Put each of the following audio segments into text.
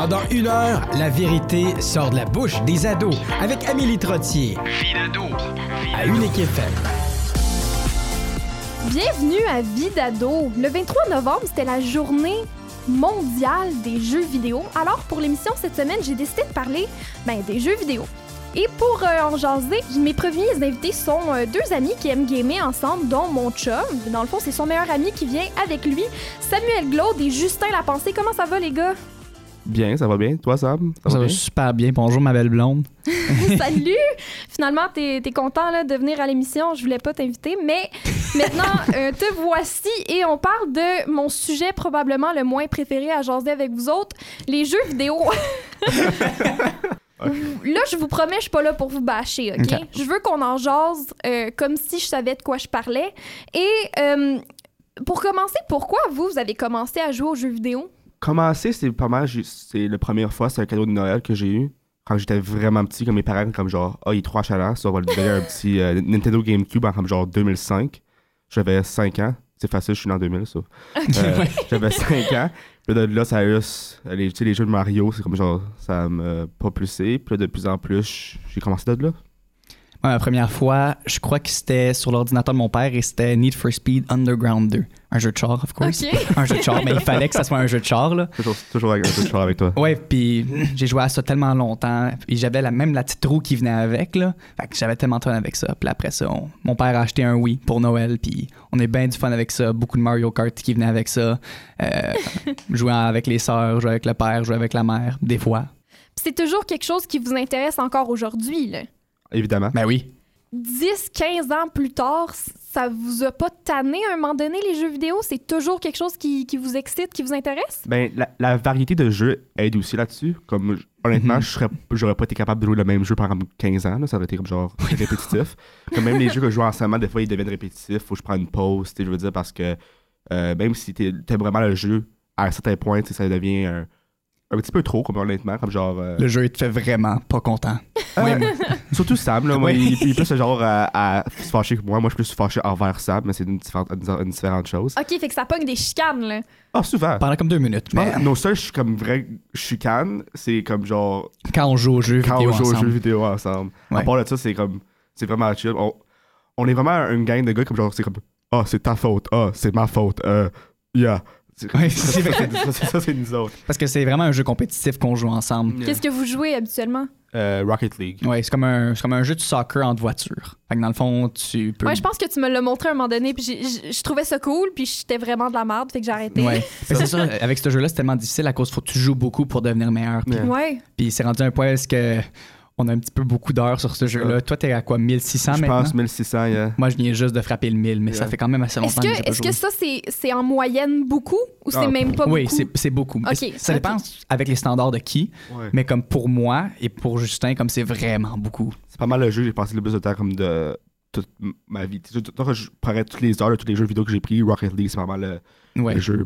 Pendant une heure, la vérité sort de la bouche des ados avec Amélie Trottier. Vie d'ado. À Unique FM. Bienvenue à Vie d'ado. Le 23 novembre, c'était la journée mondiale des jeux vidéo. Alors, pour l'émission cette semaine, j'ai décidé de parler ben, des jeux vidéo. Et pour euh, en jaser, mes premiers invités sont euh, deux amis qui aiment gamer ensemble, dont mon chum. Dans le fond, c'est son meilleur ami qui vient avec lui, Samuel Glaude et Justin Lapensée. Comment ça va, les gars? Bien, ça va bien. Toi, Sam? Ça, va, super bien. Bonjour, ma belle blonde. Salut! Finalement, t'es es content là, de venir à l'émission. Je voulais pas t'inviter, mais maintenant, euh, te voici et on parle de mon sujet probablement le moins préféré à jaser avec vous autres, les jeux vidéo. Là, je vous promets, je suis pas là pour vous bâcher, OK? Je veux qu'on en jase euh, comme si je savais de quoi je parlais. Et euh, pour commencer, pourquoi vous, vous avez commencé à jouer aux jeux vidéo? Commencer, c'est pas mal. C'est la première fois, c'est un cadeau de Noël que j'ai eu. Quand j'étais vraiment petit, comme mes parents, comme genre, oh, il est trop chalant, ça, on va lui donner un petit euh, Nintendo GameCube en comme genre 2005. J'avais 5 ans. C'est facile, je suis né en 2000, ça. J'avais 5 ans. Puis là, de là, ça a juste. Les, les jeux de Mario, c'est comme genre. Ça m'a propulsé. Puis là, de plus en plus, j'ai commencé de là. Ouais, la première fois, je crois que c'était sur l'ordinateur de mon père et c'était Need for Speed Underground 2. Un jeu de char, of course. Un jeu de char, mais il fallait que ça soit un jeu de char. Là. Toujours, toujours avec un jeu de char avec toi. Ouais, puis j'ai joué à ça tellement longtemps. Puis j'avais la, même la petite roue qui venait avec. Là. Fait que j'avais tellement de fun avec ça. Puis après ça, mon père a acheté un Wii pour Noël. Puis on est bien du fun avec ça. Beaucoup de Mario Kart qui venait avec ça. Euh, jouer avec les sœurs, jouer avec le père, jouer avec la mère, des fois. C'est toujours quelque chose qui vous intéresse encore aujourd'hui, là. Évidemment. Ben oui. 10, 15 ans plus tard, ça vous a pas tanné à un moment donné, les jeux vidéo? C'est toujours quelque chose qui, qui, vous excite, qui vous intéresse? Ben, la, la variété de jeux aide aussi là-dessus. Comme, honnêtement, mm -hmm. j'aurais pas été capable de jouer le même jeu pendant 15 ans. Là, ça aurait été comme genre répétitif. comme même les jeux que je joue en ce moment, des fois, ils deviennent répétitifs. Faut que je prenne une pause, je veux dire, parce que euh, même si t'aimes vraiment le jeu, à un certain point, ça devient un un petit peu trop, comme honnêtement, comme genre. Euh, le jeu, il te fait vraiment pas content. Euh, surtout Sam, là. Moi, il, il, est plus genre à, se fâcher que moi. Moi, je suis plus fâché envers Sam, mais c'est une différente, une, différente chose. Ok, fait que ça pogne des chicanes, là. Ah, souvent. Pendant comme deux minutes. Mais... Nos suis comme vrai chicane, c'est comme genre. Quand on joue jeux quand vidéo. Quand on joue ensemble. aux jeux vidéo ensemble. À part de ça, c'est comme. C'est vraiment chill. On, on, est vraiment une gang de gars comme genre, c'est comme. Ah, oh, c'est ta faute. Ah, oh, c'est ma faute. Euh, yeah. Ouais, c'est ça, c'est nous autres. Parce que c'est vraiment un jeu compétitif qu'on joue ensemble. Qu'est-ce que vous jouez habituellement? Euh, Rocket League. Ouais, c'est comme, un, comme un jeu de soccer en voiture. Fait que dans le fond, tu peux. Ouais, je pense que tu me l'as montré à un moment donné, puis je trouvais ça cool, puis j'étais vraiment de la merde, fait que j'ai arrêté. Ouais. c'est ça, avec ce jeu-là, c'est tellement difficile à cause faut que tu joues beaucoup pour devenir meilleur. Puis, ouais. Puis c'est rendu un point est-ce que on a un petit peu beaucoup d'heures sur ce jeu-là. Ouais. Toi, t'es à quoi, 1600 je maintenant? Je pense 1600, yeah. Moi, je viens juste de frapper le 1000, mais yeah. ça fait quand même assez longtemps est-ce que, que Est-ce que ça, c'est en moyenne beaucoup ou c'est Ah, même pas oui, beaucoup? Oui, c'est beaucoup. Okay, ça okay. dépend avec les standards de qui, ouais. mais comme pour moi et pour Justin, comme c'est vraiment beaucoup. C'est pas mal le jeu, j'ai passé le plus de temps comme de toute ma vie. Je prendrais toutes les heures de tous les jeux vidéo que j'ai pris, Rocket League, c'est vraiment le, ouais. le jeu.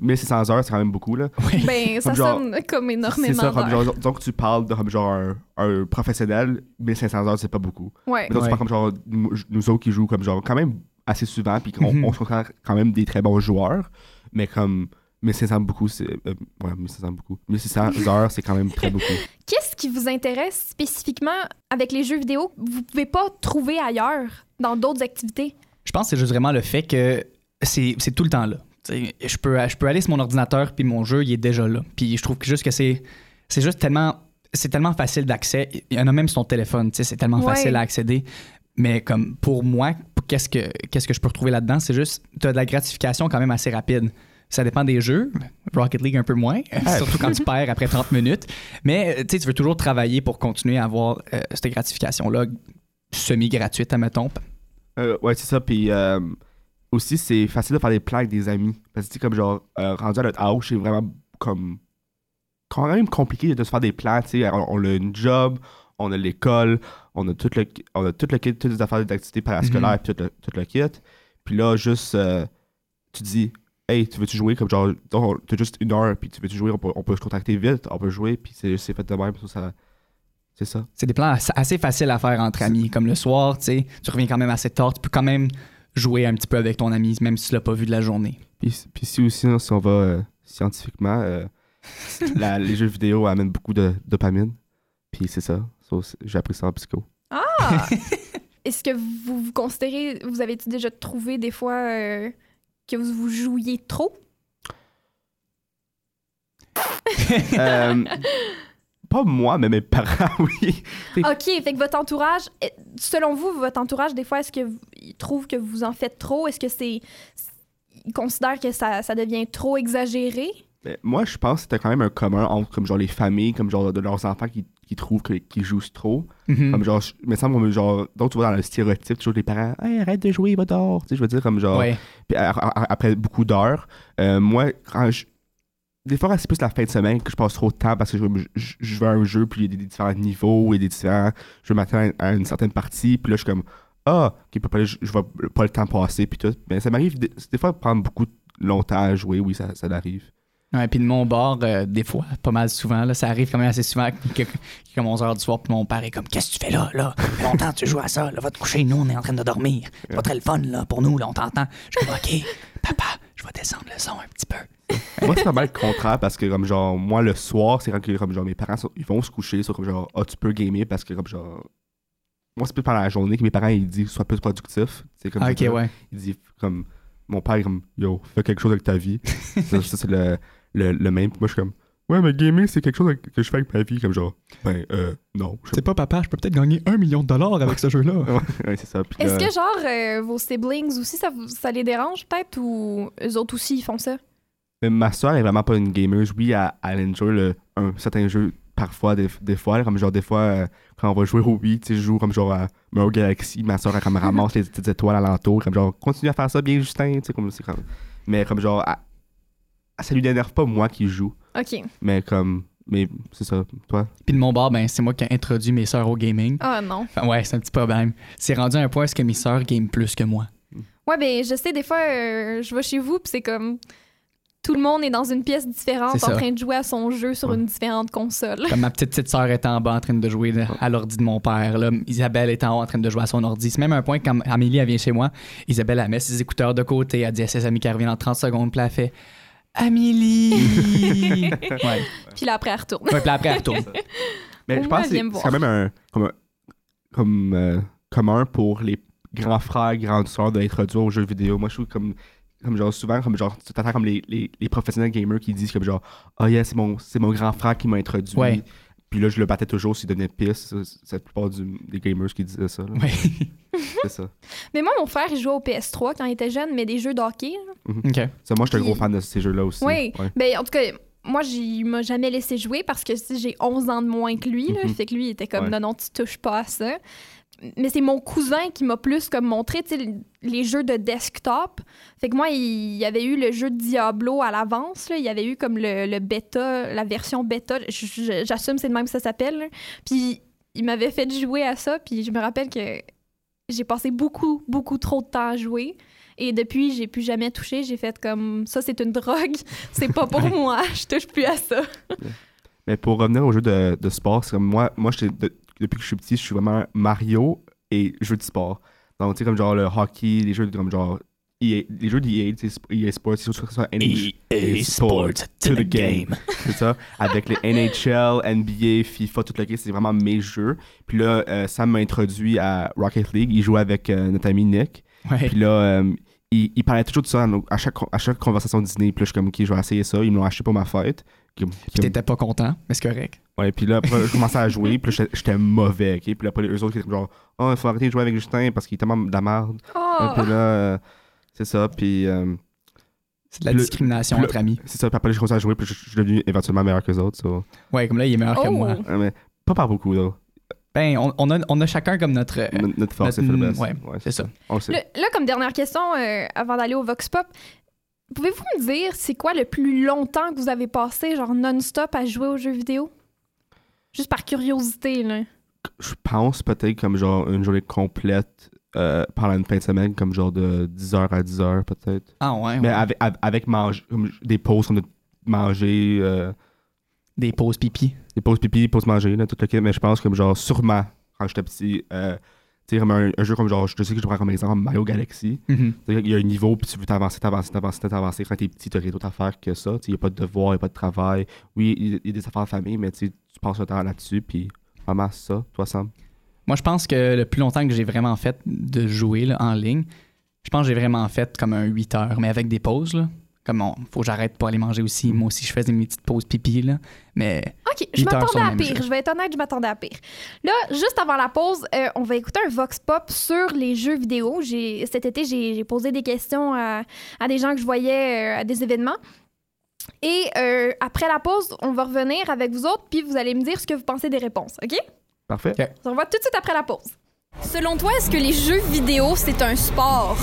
1600 heures, c'est quand même beaucoup. Là. Oui. Ben, ça genre, sonne comme énormément C'est ça, comme d'heures. genre, donc tu parles de comme genre un, un professionnel, 1500 heures, c'est pas beaucoup. Ouais. Mais donc, tu parles comme genre nous autres qui jouons comme genre quand même assez souvent, puis on, Mhm. on se considère quand même des très bons joueurs, mais comme 1500 beaucoup, c'est. euh, ouais, 1500 beaucoup. 1600 heures, c'est quand même très beaucoup. Qu'est-ce qui vous intéresse spécifiquement avec les jeux vidéo que vous pouvez pas trouver ailleurs dans d'autres activités? Je pense que c'est juste vraiment le fait que c'est c'est tout le temps là. T'sais, je peux, je peux aller sur mon ordinateur puis mon jeu il est déjà là. Puis je trouve que juste que c'est c'est juste tellement c'est tellement facile d'accès. Il y en a même sur ton téléphone, tu sais, c'est tellement Ouais. facile à accéder. Mais comme pour moi, qu'est-ce que qu'est-ce que je peux retrouver là-dedans, c'est juste tu as de la gratification quand même assez rapide. Ça dépend des jeux. Rocket League un peu moins, surtout quand tu perds après 30 minutes. Mais tu sais, tu veux toujours travailler pour continuer à avoir euh, cette gratification-là semi-gratuite, admettons. Euh, ouais, c'est ça. Puis euh, aussi, c'est facile de faire des plans avec des amis. Parce que, tu sais, comme genre, euh, rendu à notre âge, c'est vraiment comme. quand même compliqué de se faire des plans. Tu sais, on, on a une job, on a l'école, on a tout le, on a tout le kit, toutes les affaires d'activité parascolaires, puis tout, le, tout le kit. Puis là, juste, euh, tu dis, hey, tu veux-tu jouer comme genre, t'as juste une heure, puis tu veux-tu jouer, on peut, on peut se contacter vite, on peut jouer, puis c'est c'est fait de même. Ça, c'est ça. C'est des plans assez- faciles à faire entre amis. Comme le soir, tu sais, tu reviens quand même assez tard, tu peux quand même jouer un petit peu avec ton ami, même si tu l'as pas vu de la journée. Puis, puis si aussi, hein, si on va euh, scientifiquement, euh, la- les jeux vidéo amènent beaucoup de dopamine. Puis c'est ça. J'ai appris ça en psycho. Ah! Est-ce que vous vous considérez, vous avez déjà trouvé des fois euh, que vous vous jouiez trop? Euh, pas moi, mais mes parents, oui. OK, fait que votre entourage, eh, selon vous, votre entourage, des fois, est-ce qu'il trouve que vous en faites trop? Est-ce que c'est. Ils considèrent que ça, ça devient trop exagéré? Mais moi, je pense que c'était quand même un commun entre comme genre les familles, comme genre de leurs enfants qui, qui trouvent qu'ils jouent trop. Mhm. Comme genre, je- me semble comme genre, donc tu vois dans le stéréotype, toujours les parents, hey, arrête de jouer, va dehors. Tu sais, je veux dire, comme genre, Ouais. puis a- a- après beaucoup d'heures, euh, moi, quand je. Des fois, c'est plus la fin de semaine que je passe trop de temps parce que je, je, je veux un jeu, puis il y a des différents niveaux et des différents. Je veux m'attendre à une certaine partie, puis là, je suis comme, ah, ok, peut pas, je, je vois pas le temps passer, puis tout. Mais ça m'arrive, des, des fois, de prendre beaucoup longtemps à jouer, oui, ça, ça arrive. Ouais, puis de mon bord, euh, des fois, pas mal souvent, là, ça arrive quand même assez souvent que, comme 11h du soir, puis mon père est comme Qu'est-ce que tu fais là, là? Longtemps tu joues à ça, là, va te coucher, nous, on est en train de dormir. C'est pas très le fun, là, pour nous, là, on t'entend. Je suis comme Ok, papa, je vais descendre le son un petit peu. moi, c'est vraiment le contraire parce que, comme genre, moi, le soir, c'est quand que, comme genre, mes parents, sont- ils vont se coucher, ils sont comme genre, ah, tu peux gamer parce que, comme genre, moi, c'est plus pendant la journée que mes parents, ils disent, sois plus productif. C'est comme Ah, ça. ouais. Il dit, comme, mon père, comme, yo, fais quelque chose avec ta vie. ça, ça, c'est le, le, le même. Puis moi, je suis comme, ouais, mais gamer, c'est quelque chose que je fais avec ma vie. Comme genre, ben, euh, non. Je- pas papa, je peux peut-être gagner un million de dollars avec ce jeu-là. ouais, c'est ça. Puis Est-ce là- que, genre, euh, vos siblings aussi, ça, vous- ça les dérange peut-être ou eux autres aussi, ils font ça? Mais ma soeur est vraiment pas une gamer. Oui, elle, elle enjoy le, un certain jeu parfois, des, des fois. Comme genre, des fois, euh, quand on va jouer au Wii, tu sais, je joue comme genre à Mario Galaxy. Ma soeur, elle comme ramasse les petites étoiles alentour. Comme genre, continue à faire ça bien, Justin. Tu sais, comme, c'est comme... Mais comme genre, elle- ça lui énerve pas moi qui joue. OK. Mais comme, mais c'est ça, toi? Puis de mon bord, ben, c'est moi qui ai introduit mes sœurs au gaming. Ah non. Enfin, ouais, c'est un petit problème. C'est rendu à un point où est-ce que mes sœurs game plus que moi. Ouais, ben, je sais, des fois, euh, je vais chez vous, puis c'est comme. Tout le monde est dans une pièce différente, en train de jouer à son jeu sur Ouais. une différente console. Comme ma petite petite sœur est en bas en train de jouer là, à l'ordi de mon père. Là. Isabelle est en haut en train de jouer à son ordi. C'est même un point quand Amélie elle vient chez moi, Isabelle elle met ses écouteurs de côté, elle dit à ses amis qu'elle revient dans 30 secondes, puis elle fait Amélie! ouais. Puis là, après, elle retourne. ouais, puis après elle retourne. Mais Au je moins, pense que c'est quand même un, comme, un- comme euh, commun pour les grands frères, grandes sœurs d'introduire aux jeux vidéo. Moi, je trouve comme, comme genre souvent, comme genre, tu t'attends comme les, les, les professionnels gamers qui disent comme genre, ah yeah, c'est mon, c'est mon grand frère qui m'a introduit. Ouais. Puis là, je le battais toujours s'il devenait pisse. C'est la plupart du- des gamers qui disaient ça. là. Ouais. C'est ça. Mais moi, mon frère, il jouait au PS3 quand il était jeune, mais des jeux d'hockey. OK. Ça, moi, je suis un Puis- gros fan de ces jeux-là aussi. Oui. Ouais. Ben, en tout cas, moi, j'ai- il m'a jamais laissé jouer parce que si j'ai 11 ans de moins que lui, là, Mhm. fait que lui, il était comme Ouais. non, non, tu touches pas à ça. Mais c'est mon cousin qui m'a plus comme montré les jeux de desktop. Fait que moi, il y avait eu le jeu de Diablo à l'avance. Il y avait eu comme le, le bêta, la version bêta. J'assume c'est de même que ça s'appelle. Puis il m'avait fait jouer à ça. Puis je me rappelle que j'ai passé beaucoup, beaucoup trop de temps à jouer. Et depuis, j'ai plus jamais touché. J'ai fait comme ça, c'est une drogue. C'est pas pour moi. Je touche plus à ça. Mais pour revenir aux jeux de, de sport, c'est comme moi, moi j'étais- depuis que je suis petit, je suis vraiment Mario et jeux de sport. Donc, tu sais, comme genre le hockey, les jeux de- comme genre. EA les jeux d'EA, tu sais, EA Sports, c'est surtout ça, NHL, EA Sports to the game. c'est ça. Avec les NHL, NBA, FIFA, tout le kit, c'est vraiment mes jeux. Puis là, euh, Sam m'a introduit à Rocket League. Il jouait avec euh, notre ami Nick. Ouais. Puis là, euh, il, il parlait toujours de ça à, nos- à chaque, à chaque conversation Disney. Puis là, je suis comme, ok, je vais essayer ça. Ils me l'ont acheté pour ma fête. Comme- t'étais pas content, mais c'est correct. Ouais, puis là, après, je commençais à jouer, puis là, j'étais- mauvais, ok? Puis là, après, eux autres, ils étaient genre, oh, il faut arrêter de jouer avec Justin parce qu'il est tellement de la merde. Oh! Puis là, euh, c'est ça, puis euh, C'est de la Le- discrimination le- entre amis. c'est ça, puis après, j'ai commencé à jouer, puis je, je suis devenu éventuellement meilleur que les autres, so. Ouais, comme là, il est meilleur que Oh! moi. Ouais, mais pas par beaucoup, là. Ben, on, on a, on a chacun comme notre. euh, Notre, force, c'est notre- faiblesse. ouais, c'est ça. On le sait. Le- là, comme dernière question, euh, avant d'aller au Vox Pop, pouvez-vous me dire c'est quoi le plus longtemps que vous avez passé, genre non-stop, à jouer aux jeux vidéo? Juste par curiosité, là. Je pense peut-être comme genre une journée complète euh, pendant une fin de semaine, comme genre de 10h à 10h, peut-être. Ah ouais. Mais ouais. avec, avec, avec mange- comme des pauses, on a mangé. euh, Des pauses pipi. Des pauses pipi, pauses manger, là, tout le kit. Mais je pense que, genre, sûrement, quand j'étais petit, euh, sais, comme un, un jeu comme genre, je sais que je prends comme exemple Mario Galaxy. Mhm. Sais, Il y a un niveau, puis tu veux t'avancer, t'avancer, t'avancer, t'avancer. Quand t'es petit, t'as rien d'autre à faire que ça. Il n'y a pas de devoir, il n'y a pas de travail. Oui, il y a- il y a des affaires de famille, mais tu passes le temps là-dessus, puis vraiment ça, toi, Sam. Moi, je pense que le plus longtemps que j'ai vraiment fait de jouer là, en ligne, je pense que j'ai vraiment fait comme un 8 heures, mais avec des pauses. Là. Comme on, faut que j'arrête pour aller manger aussi. Moi aussi, je faisais mes petites pauses pipi. Là. Mais OK, je m'attendais à pire. jeu. Je vais être honnête, je m'attendais à pire. Là, juste avant la pause, euh, on va écouter un Vox Pop sur les jeux vidéo. J'ai- Cet été, j'ai posé des questions à, à des gens que je voyais euh, à des événements. Et euh, après la pause, on va revenir avec vous autres, puis vous allez me dire ce que vous pensez des réponses, OK? Parfait. On se revoit tout de suite après la pause. Selon toi, est-ce que les jeux vidéo, c'est un sport?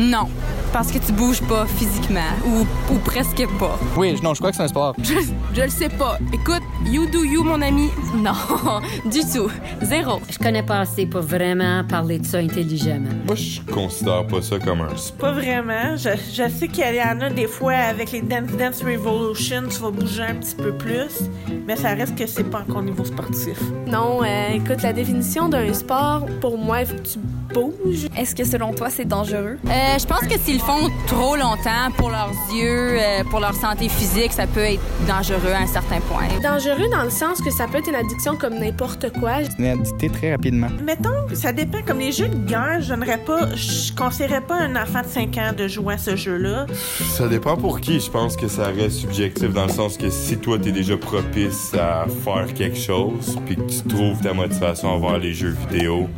Non, parce que tu bouges pas physiquement ou, ou presque pas. oui, non, je crois que c'est un sport. Je, je le sais pas. Écoute, you do you, mon ami. Non, du tout. Zéro. Je connais pas assez pour vraiment parler de ça intelligemment. Moi, je considère pas ça comme un sport. Pas vraiment. Je, je sais qu'il y en a des fois avec les Dance Dance Revolution, tu vas bouger un petit peu plus, mais ça reste que c'est pas encore au niveau sportif. Non, euh, écoute, la définition d'un sport, pour moi, il faut que tu bouges. Est-ce que selon toi, c'est dangereux? Euh, je pense que le font trop longtemps pour leurs yeux, euh, pour leur santé physique, ça peut être dangereux à un certain point. Dangereux dans le sens que ça peut être une addiction comme n'importe quoi. Une addicté très rapidement. Mettons, ça dépend. Comme les jeux de guerre, je donnerais pas, je conseillerais pas à un enfant de 5 ans de jouer à ce jeu-là. Ça dépend pour qui. Je pense que ça reste subjectif dans le sens que si toi, t'es déjà propice à faire quelque chose, puis que tu trouves ta motivation envers les jeux vidéo,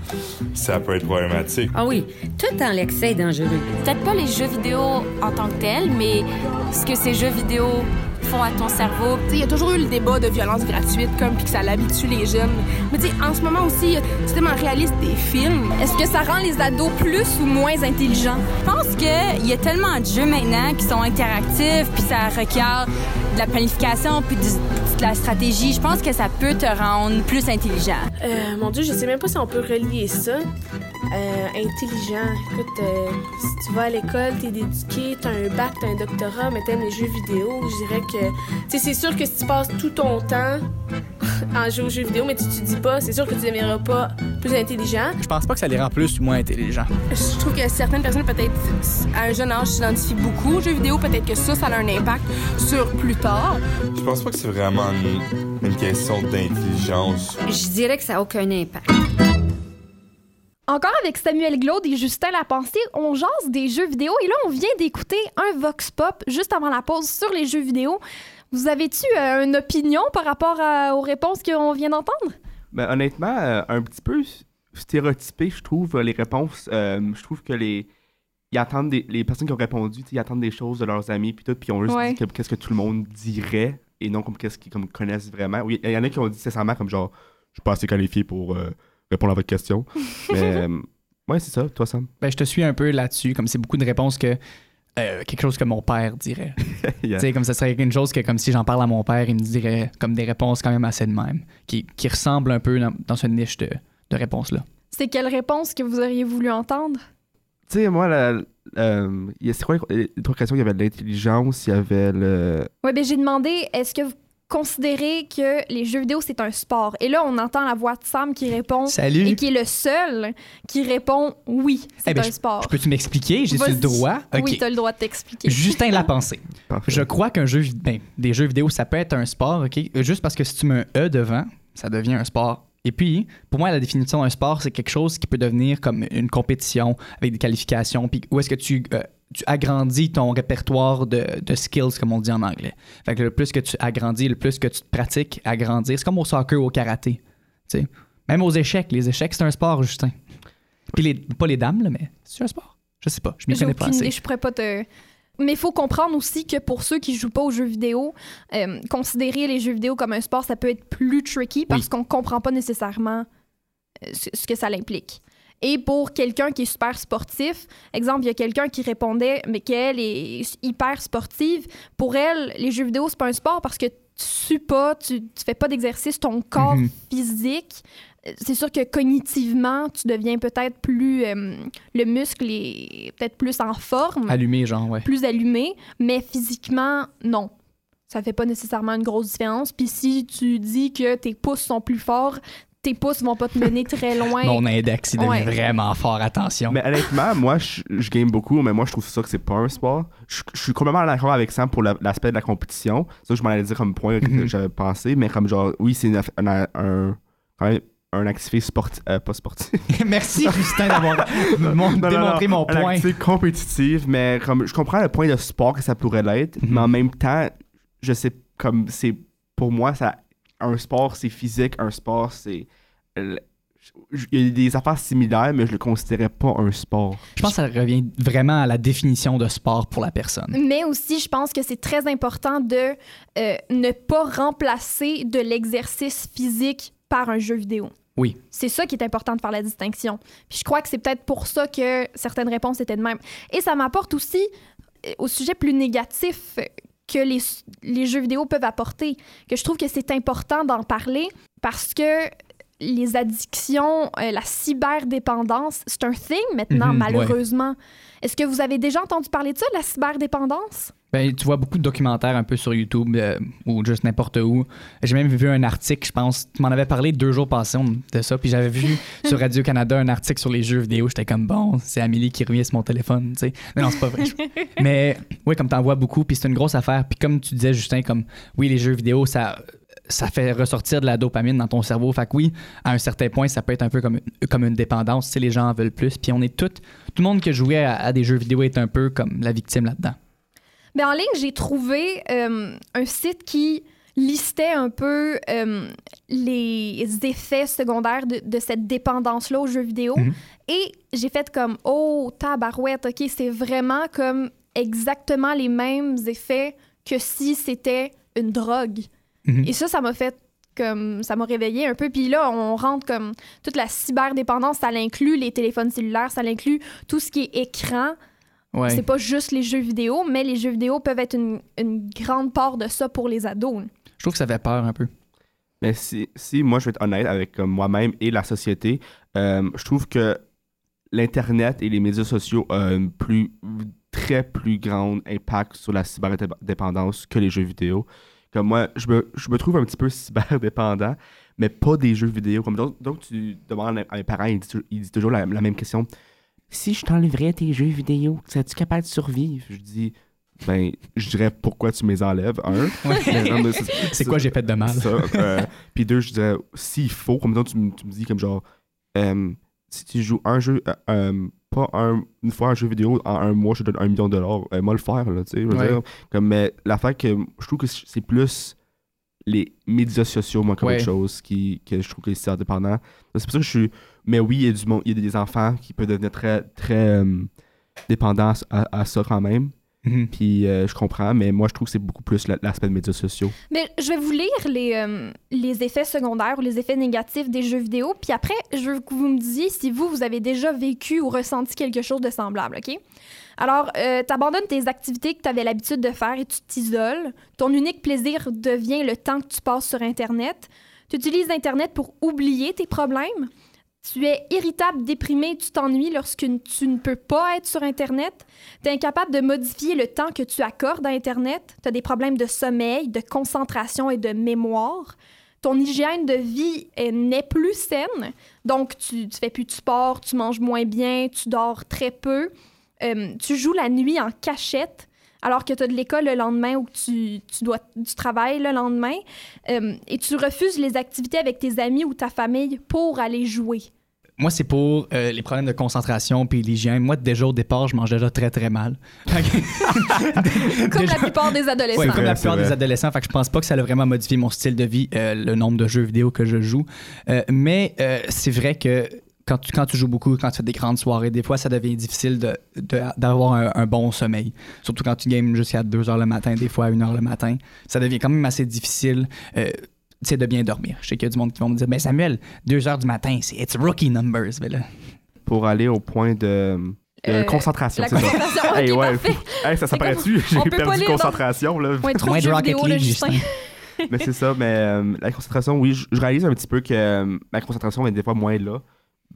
ça peut être problématique. Ah oui, tout dans l'excès est dangereux. peut-être pas les jeux vidéo en tant que tels, mais ce que ces jeux vidéo font à ton cerveau. Il y a toujours eu le débat de violence gratuite, comme puis que ça l'habitue les jeunes. Mais tu en ce moment aussi, c'est tellement réaliste des films. Est-ce que ça rend les ados plus ou moins intelligents? Je pense qu'il y a tellement de jeux maintenant qui sont interactifs, puis ça requiert de la planification, puis du- de la stratégie. Je pense que ça peut te rendre plus intelligent. Euh, mon Dieu, je sais même pas si on peut relier ça. Euh, intelligent. Écoute, euh, si tu vas à l'école, t'es éduqué, t'as un bac, t'as un doctorat, mais t'aimes les jeux vidéo, je dirais que... Tu sais, c'est sûr que si tu passes tout ton temps en jeu aux jeux vidéo, mais tu te dis pas, c'est sûr que tu deviendras pas plus intelligent. Je pense pas que ça les rend plus ou moins intelligents. Je trouve que certaines personnes, peut-être à un jeune âge, s'identifient beaucoup aux jeux vidéo. Peut-être que ça, ça a un impact sur plus tard. Je pense pas que c'est vraiment une, une question d'intelligence. Je dirais que ça n'a aucun impact. Encore avec Samuel Glaude et Justin Lapensée, on jase des jeux vidéo et là, on vient d'écouter un Vox Pop juste avant la pause sur les jeux vidéo. Vous avez-tu euh, une opinion par rapport à- aux réponses qu'on vient d'entendre? Ben, honnêtement, euh, un petit peu stéréotypé, je trouve, euh, les réponses. Euh, je trouve que les. Ils attendent des, les personnes qui ont répondu, ils attendent des choses de leurs amis, puis tout, puis ils ont juste Ouais. dit que- qu'est-ce que tout le monde dirait, et non comme qu'est-ce qu'ils comme, connaissent vraiment. Oui, il y en a qui ont dit sincèrement, comme genre, je suis pas assez qualifié pour euh, répondre à votre question. Mais, euh, ouais, c'est ça, toi, Sam? Ben, je te suis un peu là-dessus, comme c'est beaucoup de réponses que euh, quelque chose que mon père dirait. Yeah. Tu sais, comme ça serait une chose que, comme si j'en parle à mon père, il me dirait comme des réponses quand même assez de même, qui, qui ressemblent un peu dans, dans ce niche de, de réponses-là. C'est quelle réponse que vous auriez voulu entendre? Tu sais, moi, la- euh, il y a- c'est quoi les les trois questions? Il y avait de l'intelligence, il y avait le. Oui, ben j'ai demandé, est-ce que vous considérez que les jeux vidéo, c'est un sport? Et là, on entend la voix de Sam qui répond Salut! et qui est le seul qui répond oui, c'est Eh ben, un sport. Je peux-tu m'expliquer? J'ai-tu le droit? Oui, t'as le droit de t'expliquer. Justin l'a pensé. Parfait. Je crois qu'un jeu, ben, des jeux vidéo, ça peut être un sport, OK? Juste parce que si tu mets un E devant, ça devient un sport. Et puis, pour moi, la définition d'un sport, c'est quelque chose qui peut devenir comme une compétition avec des qualifications, puis où est-ce que tu, euh, tu agrandis ton répertoire de, de skills, comme on dit en anglais. Fait que le plus que tu agrandis, le plus que tu te pratiques à grandir, c'est comme au soccer ou au karaté. tu sais. Même aux échecs, les échecs, c'est un sport, Justin. Puis les, pas les dames, là, mais c'est un sport. Je sais pas, je m'y connais pas assez. idée, je pourrais pas te. Mais il faut comprendre aussi que pour ceux qui jouent pas aux jeux vidéo, euh, considérer les jeux vidéo comme un sport, ça peut être plus tricky parce qu'on comprend pas nécessairement euh, ce, ce que ça implique. Et pour quelqu'un qui est super sportif, exemple, il y a quelqu'un qui répondait, mais qu'elle est hyper sportive, pour elle, les jeux vidéo, c'est pas un sport parce que tu sues pas, tu, tu fais pas d'exercice, ton corps Mhm. physique. C'est sûr que cognitivement, tu deviens peut-être plus. euh, le muscle est peut-être plus en forme, Allumé, genre, ouais. plus allumé, mais physiquement, non. Ça fait pas nécessairement une grosse différence. Puis si tu dis que tes pouces sont plus forts, tes pouces vont pas te mener très loin. Mon index, il devient Ouais. vraiment fort, attention. Mais honnêtement, moi, je, je game beaucoup, mais moi, je trouve ça que c'est pas un sport. Je, je suis complètement d'accord avec Sam pour la- l'aspect de la compétition. Ça, je m'en allais dire comme point que Mhm. j'avais pensé, mais comme genre, oui, c'est un, un, un, quand même un activité sportif, euh, pas sportif. Merci, Justin, d'avoir mon- Non, non, démontré mon point. activité compétitive, mais comme je comprends le point de sport que ça pourrait l'être, Mhm. mais en même temps, je sais comme c'est pour moi ça un sport c'est physique, un sport c'est il y a des affaires similaires, mais je le considérais pas un sport. Je pense que ça revient vraiment à la définition de sport pour la personne. Mais aussi, je pense que c'est très important de euh, ne pas remplacer de l'exercice physique par un jeu vidéo. Oui. C'est ça qui est important de faire la distinction. Puis je crois que c'est peut-être pour ça que certaines réponses étaient de même. Et ça m'apporte aussi euh, au sujet plus négatif que les, les jeux vidéo peuvent apporter, que je trouve que c'est important d'en parler parce que les addictions, euh, la cyberdépendance, c'est un thing maintenant, Mhm, malheureusement. Est-ce que vous avez déjà entendu parler de ça, de la cyberdépendance? Ben, tu vois beaucoup de documentaires un peu sur YouTube euh, ou juste n'importe où. J'ai même vu un article, je pense, tu m'en avais parlé deux jours passés de ça, puis j'avais vu sur Radio-Canada un article sur les jeux vidéo. J'étais comme, bon, c'est Amélie qui revient sur mon téléphone, tu sais. Mais non, c'est pas vrai. Mais oui, comme t'en vois beaucoup, puis c'est une grosse affaire. Puis comme tu disais, Justin, comme, oui, les jeux vidéo, ça ça fait ressortir de la dopamine dans ton cerveau. Fait que oui, à un certain point, ça peut être un peu comme, comme une dépendance. Sais, les gens en veulent plus. Puis on est tout, tout le monde qui jouait à, à des jeux vidéo est un peu comme la victime là-dedans. Ben, en ligne, j'ai trouvé euh, un site qui listait un peu euh, les effets secondaires de, de cette dépendance-là aux jeux vidéo. Mhm. Et j'ai fait comme, oh, tabarouette, OK, c'est vraiment comme exactement les mêmes effets que si c'était une drogue. Mhm. Et ça, ça m'a fait comme ça m'a réveillé un peu puis là on rentre comme toute la cyberdépendance ça l'inclut les téléphones cellulaires ça l'inclut tout ce qui est écran Ouais. c'est pas juste les jeux vidéo, mais les jeux vidéo peuvent être une, une grande part de ça pour les ados. Je trouve que ça fait peur un peu. Mais si, si moi je vais être honnête avec moi-même et la société, euh, je trouve que l'Internet et les médias sociaux ont un plus, très plus grand impact sur la cyberdépendance que les jeux vidéo. Comme moi, je me, je me trouve un petit peu cyberdépendant, mais pas des jeux vidéo. Comme donc, donc tu demandes à mes parents, ils disent, ils disent toujours la, la même question. Si je t'enlèverais tes jeux vidéo, serais-tu capable de survivre? Je dis, ben, je dirais pourquoi tu me les enlèves, un. C'est- quoi j'ai fait de mal? ça. Euh, puis deux, je dirais, s'il faut, comme ça, tu, me- tu me dis comme genre, euh, si tu joues un jeu, euh, euh, pas un, une fois un jeu vidéo en un mois, je te donne un million de dollars, euh, moi le faire, là, tu sais. Ouais. Comme, mais l'affaire que je trouve que c'est plus les médias sociaux, moi, comme Ouais. autre chose, qui, que je trouve que c'est indépendant. C'est pour ça que je suis. Mais oui, il y a du monde, il y a des enfants qui peuvent devenir très, très euh, dépendants à, à ça quand même. Mhm. Puis euh, je comprends, mais moi, je trouve que c'est beaucoup plus la- l'aspect des médias sociaux. Mais je vais vous lire les, euh, les effets secondaires ou les effets négatifs des jeux vidéo, puis après, je veux que vous me disiez si vous, vous avez déjà vécu ou ressenti quelque chose de semblable, OK? Alors, euh, tu abandonnes tes activités que tu avais l'habitude de faire et tu t'isoles. Ton unique plaisir devient le temps que tu passes sur Internet. Tu utilises Internet pour oublier tes problèmes? Tu es irritable, déprimé, tu t'ennuies lorsque tu ne peux pas être sur Internet. Tu es incapable de modifier le temps que tu accordes à Internet. Tu as des problèmes de sommeil, de concentration et de mémoire. Ton hygiène de vie est- n'est plus saine. Donc, tu, tu fais plus de sport, tu manges moins bien, tu dors très peu. Euh, tu joues la nuit en cachette alors que tu as de l'école le lendemain ou que tu, tu dois du travail le lendemain. Euh, et tu refuses les activités avec tes amis ou ta famille pour aller jouer. Moi, c'est pour euh, les problèmes de concentration puis l'hygiène. Moi, déjà au départ, je mange déjà très très mal. Comme Déjà- la plupart des adolescents. Ouais, comme la plupart des adolescents. Fait que je pense pas que ça a vraiment modifié mon style de vie, euh, le nombre de jeux vidéo que je joue. Euh, mais euh, c'est vrai que quand tu, quand tu joues beaucoup, quand tu fais des grandes soirées, des fois, ça devient difficile de- de- d'avoir un, un bon sommeil. Surtout quand tu games jusqu'à 2 h le matin, des fois à 1 h le matin. Ça devient quand même assez difficile. Sais, de bien dormir. Je sais qu'il y a du monde qui vont me dire, mais Samuel, 2 h du matin, c'est it's rookie numbers. Mais là, Pour aller au point de, de Euh, concentration, c'est ça. concentration, ok, Hey, ouais. Hey, ça s'apparaît-tu? J'ai perdu concentration, là. Ouais, trop de Rocket League, Justin. Mais c'est ça, mais euh, la concentration, oui, je, je réalise un petit peu que euh, ma concentration est des fois moins là.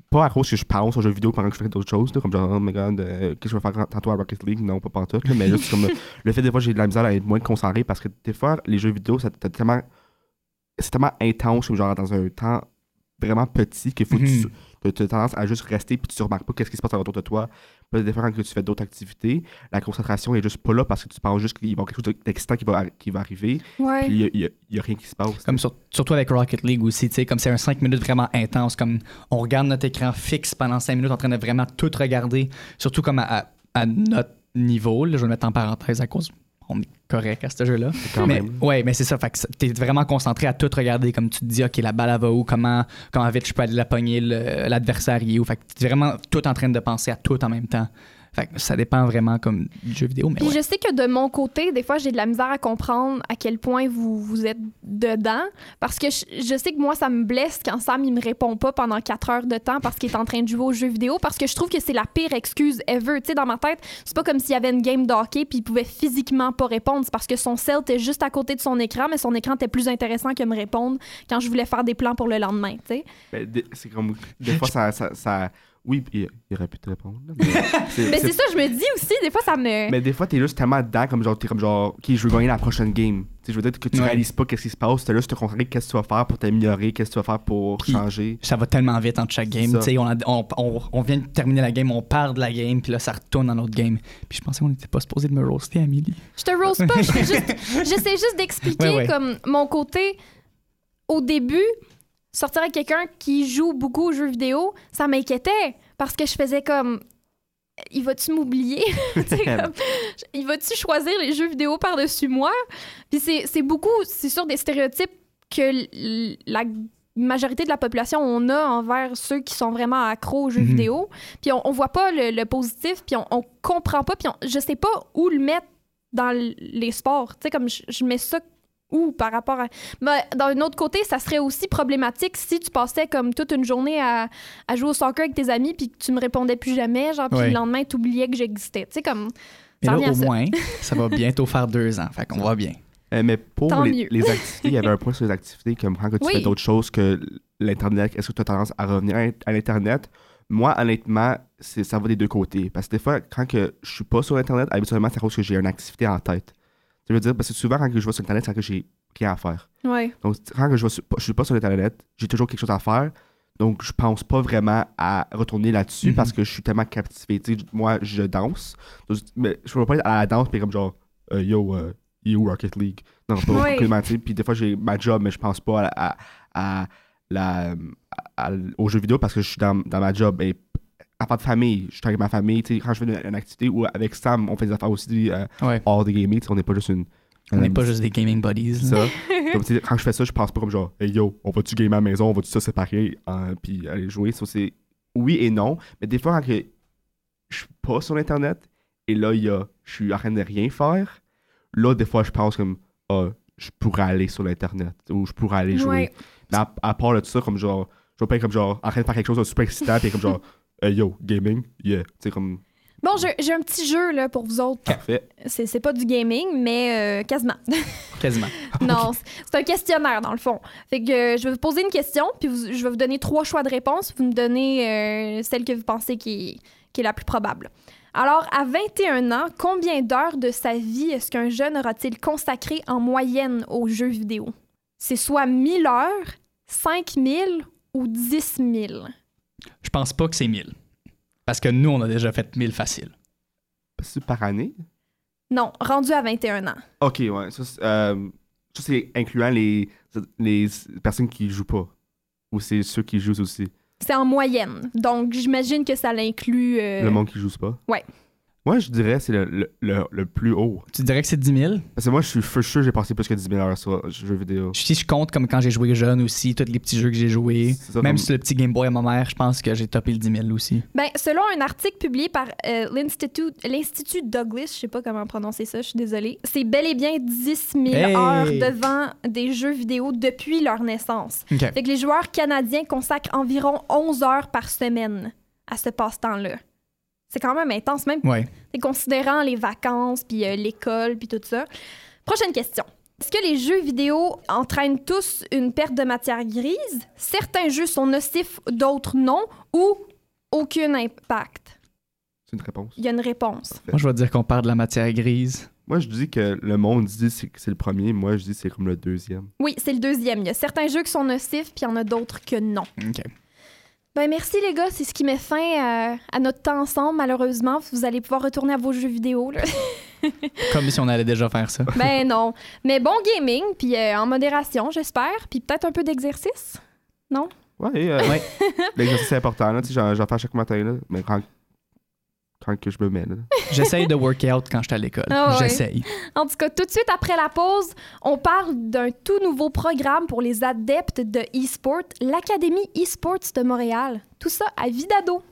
Pas à cause que je pense aux jeux vidéo pendant que je fais d'autres choses, là, comme genre, oh my god, euh, qu'est-ce que je vais faire tantôt à Rocket League? Non, pas pantoute, là, mais juste comme le fait des fois j'ai de la misère à être moins concentré parce que des fois, les jeux vidéo, ça t'as tellement. C'est tellement intense, comme genre dans un temps vraiment petit qu'il faut que Mhm. tu tu as tendance à juste rester puis tu remarques pas qu'est-ce qui se passe autour de toi. Des fois, quand tu fais d'autres activités, la concentration est juste pas là parce que tu penses juste qu'il va y avoir quelque chose d'excitant qui va, qui va arriver. Ouais. Puis il y a, a rien qui se passe. Comme sur- surtout avec Rocket League aussi, tu sais, comme c'est un 5 minutes vraiment intense, comme on regarde notre écran fixe pendant 5 minutes en train de vraiment tout regarder, surtout comme à, à- à notre niveau, là, je vais le mettre en parenthèse à cause on est correct à ce jeu-là. Mais, même. ouais, mais c'est ça, fait que t'es vraiment concentré à tout regarder, comme tu te dis, ok, la balle elle va où, comment, comment vite je peux aller la pogner, l'adversaire il est où, fait que t'es vraiment tout en train de penser à tout en même temps. Fait que ça dépend vraiment comme du jeu vidéo, mais Puis ouais. je sais que de mon côté, des fois, j'ai de la misère à comprendre à quel point vous, vous êtes dedans. Parce que je, je sais que moi, ça me blesse quand Sam, il me répond pas pendant 4 heures de temps parce qu'il est en train de jouer aux jeux vidéo. Parce que je trouve que c'est la pire excuse ever. Tu sais, dans ma tête, c'est pas comme s'il y avait une game d'hockey puis il pouvait physiquement pas répondre. C'est parce que son cell était juste à côté de son écran, mais son écran était plus intéressant que me répondre quand je voulais faire des plans pour le lendemain, tu sais. Ben, c'est comme. Des fois, ça. ça, ça- oui, il, il aurait pu te répondre. là, mais c'est- ça, je me dis aussi, des fois, ça me... Mais des fois, t'es juste tellement dedans, comme genre, t'es comme genre, ok, je veux gagner la prochaine game. Tu sais, je veux dire que tu Ouais. réalises pas qu'est-ce qui se passe, t'es juste te concentrer qu'est-ce que tu vas faire pour t'améliorer, qu'est-ce que tu vas faire pour Puis- changer. ça va tellement vite entre chaque game. ça. Tu sais, On, a- on, on- on vient de terminer la game, on part de la game, puis là, ça retourne dans notre game. Puis je pensais qu'on n'était pas supposé de me roaster, Amélie. Je te rose pas, je fais juste- j'essaie juste d'expliquer Ouais, ouais. comme mon côté. Au début, sortir avec quelqu'un qui joue beaucoup aux jeux vidéo, ça m'inquiétait parce que je faisais comme. Il va-tu m'oublier? Il va-tu choisir les jeux vidéo par-dessus moi? Puis c'est beaucoup, c'est sûr, des stéréotypes que la majorité de la population on a envers ceux qui sont vraiment accros aux jeux Mhm. vidéo. Puis on, on voit pas le, le positif, puis on, on comprend pas, puis on- je sais pas où le mettre dans les sports. Tu sais, comme je, je mets ça où par rapport à. Mais d'un autre côté, ça serait aussi problématique si tu passais comme toute une journée à, à jouer au soccer avec tes amis puis que tu me répondais plus jamais, genre, puis Ouais. le lendemain, tu oubliais que j'existais. Tu sais, comme. Mais Ça là, au ça. moins, ça va bientôt faire deux ans. Fait qu'on va bien. Euh, mais pour les, activités, il y avait un point sur les activités, comme quand que tu Oui. fais d'autres choses que l'Internet, est-ce que tu as tendance à revenir à, à l'Internet? Moi, honnêtement, c'est- ça va des deux côtés. Parce que des fois, quand que je suis pas sur Internet, habituellement, c'est à cause que j'ai une activité en tête. Ça veut dire, parce que souvent, quand je vais sur Internet, c'est quand que j'ai rien à faire. Ouais. Donc, quand je, vais sur- je suis pas sur Internet, j'ai toujours quelque chose à faire. Donc, je pense pas vraiment à retourner là-dessus Mhm. parce que je suis tellement captivé. Tu sais, moi, je danse. Donc, mais je peux pas être à la danse puis comme genre, euh, yo, euh, you Rocket League. Non, pas Ouais. aucunement, tu sais. Puis des fois, j'ai ma job, mais je pense pas à, à- à la, à- aux jeux vidéo parce que je suis dans, dans ma job. Et à part de famille, je suis avec ma famille. Tu sais, quand je fais une, une activité ou avec Sam, on fait des affaires aussi euh, Ouais. hors des gaming. tu sais, On n'est pas juste une. On n'est pas juste des gaming buddies. ça. Comme, quand je fais ça, je pense pas comme genre, hey yo, on va-tu gamer à la maison, on va-tu ça séparer, hein, puis aller jouer? Ça, c'est oui et non. Mais des fois, quand je suis pas sur Internet, et là, il y a, je suis en train de rien faire, là, des fois, je pense comme, ah, je pourrais aller sur l'Internet, ou je pourrais aller jouer. Ouais. Mais à, à part de ça, comme genre, je vais pas être comme genre, en train de faire quelque chose de super excitant, puis comme genre, hey yo, gaming, yeah. Tu comme, Bon, j'ai un petit jeu là, pour vous autres. parfait. C'est pas du gaming, mais euh, quasiment. Quasiment. non, c'est- c'est un questionnaire dans le fond. Fait que euh, je vais vous poser une question, puis vous- je vais vous donner trois choix de réponse. Vous me donnez euh, celle que vous pensez qui est, qui est la plus probable. Alors, à 21 ans, combien d'heures de sa vie est-ce qu'un jeune aura-t-il consacré en moyenne aux jeux vidéo? C'est soit 1000 heures, 5000 ou 10 000? Je pense pas que c'est 1000. Parce que nous, on a déjà fait 1000 facile. C'est par année? Non, rendu à 21 ans. Ok, ouais. Ça, c'est euh, ça, c'est incluant les, les personnes qui jouent pas. Ou c'est ceux qui jouent aussi. C'est en moyenne. Donc, j'imagine que ça l'inclut. euh, Le monde qui joue pas? Ouais. Moi, je dirais c'est le, le, le, le plus haut. Tu dirais que c'est 10 000? Parce que moi, je suis for sure, j'ai passé plus que 10 000 heures sur jeux vidéo. Si je compte comme quand j'ai joué jeune aussi, tous les petits jeux que j'ai joués, même comme- sur le petit Game Boy à ma mère, je pense que j'ai topé le 10 000 aussi. Ben, selon un article publié par euh, l'Institut l'Institut Douglas, je sais pas comment prononcer ça, je suis désolée, c'est bel et bien 10 000 Hey! heures devant des jeux vidéo depuis leur naissance. OK. Fait que les joueurs canadiens consacrent environ 11 heures par semaine à ce passe-temps-là. C'est quand même intense, même Ouais. considérant les vacances, puis euh, l'école, puis tout ça. Prochaine question. Est-ce que les jeux vidéo entraînent tous une perte de matière grise? Certains jeux sont nocifs, d'autres non, ou aucun impact? C'est une réponse. Il y a une réponse. Moi, je vais dire qu'on perd de la matière grise. Moi, je dis que le monde dit c'est- que c'est le premier. Moi, je dis que c'est comme le deuxième. Oui, c'est le deuxième. Il y a certains jeux qui sont nocifs, puis il y en a d'autres que non. OK. Ben merci les gars, c'est ce qui met fin euh, à notre temps ensemble. Malheureusement, vous allez pouvoir retourner à vos jeux vidéo. là. Comme si on allait déjà faire ça. ben non. Mais bon gaming, puis euh, en modération, j'espère, puis peut-être un peu d'exercice. Non? Ouais, euh, Ouais. l'exercice c'est important. Là, tu sais, j'en, j'en fais chaque matin, là, mais quand, quand que je me mets. Là. J'essaye de workout quand je suis à l'école. Ah ouais. J'essaye. En tout cas, tout de suite après la pause, on parle d'un tout nouveau programme pour les adeptes de e-sport, l'Académie e-sports de Montréal. Tout ça à Vidado.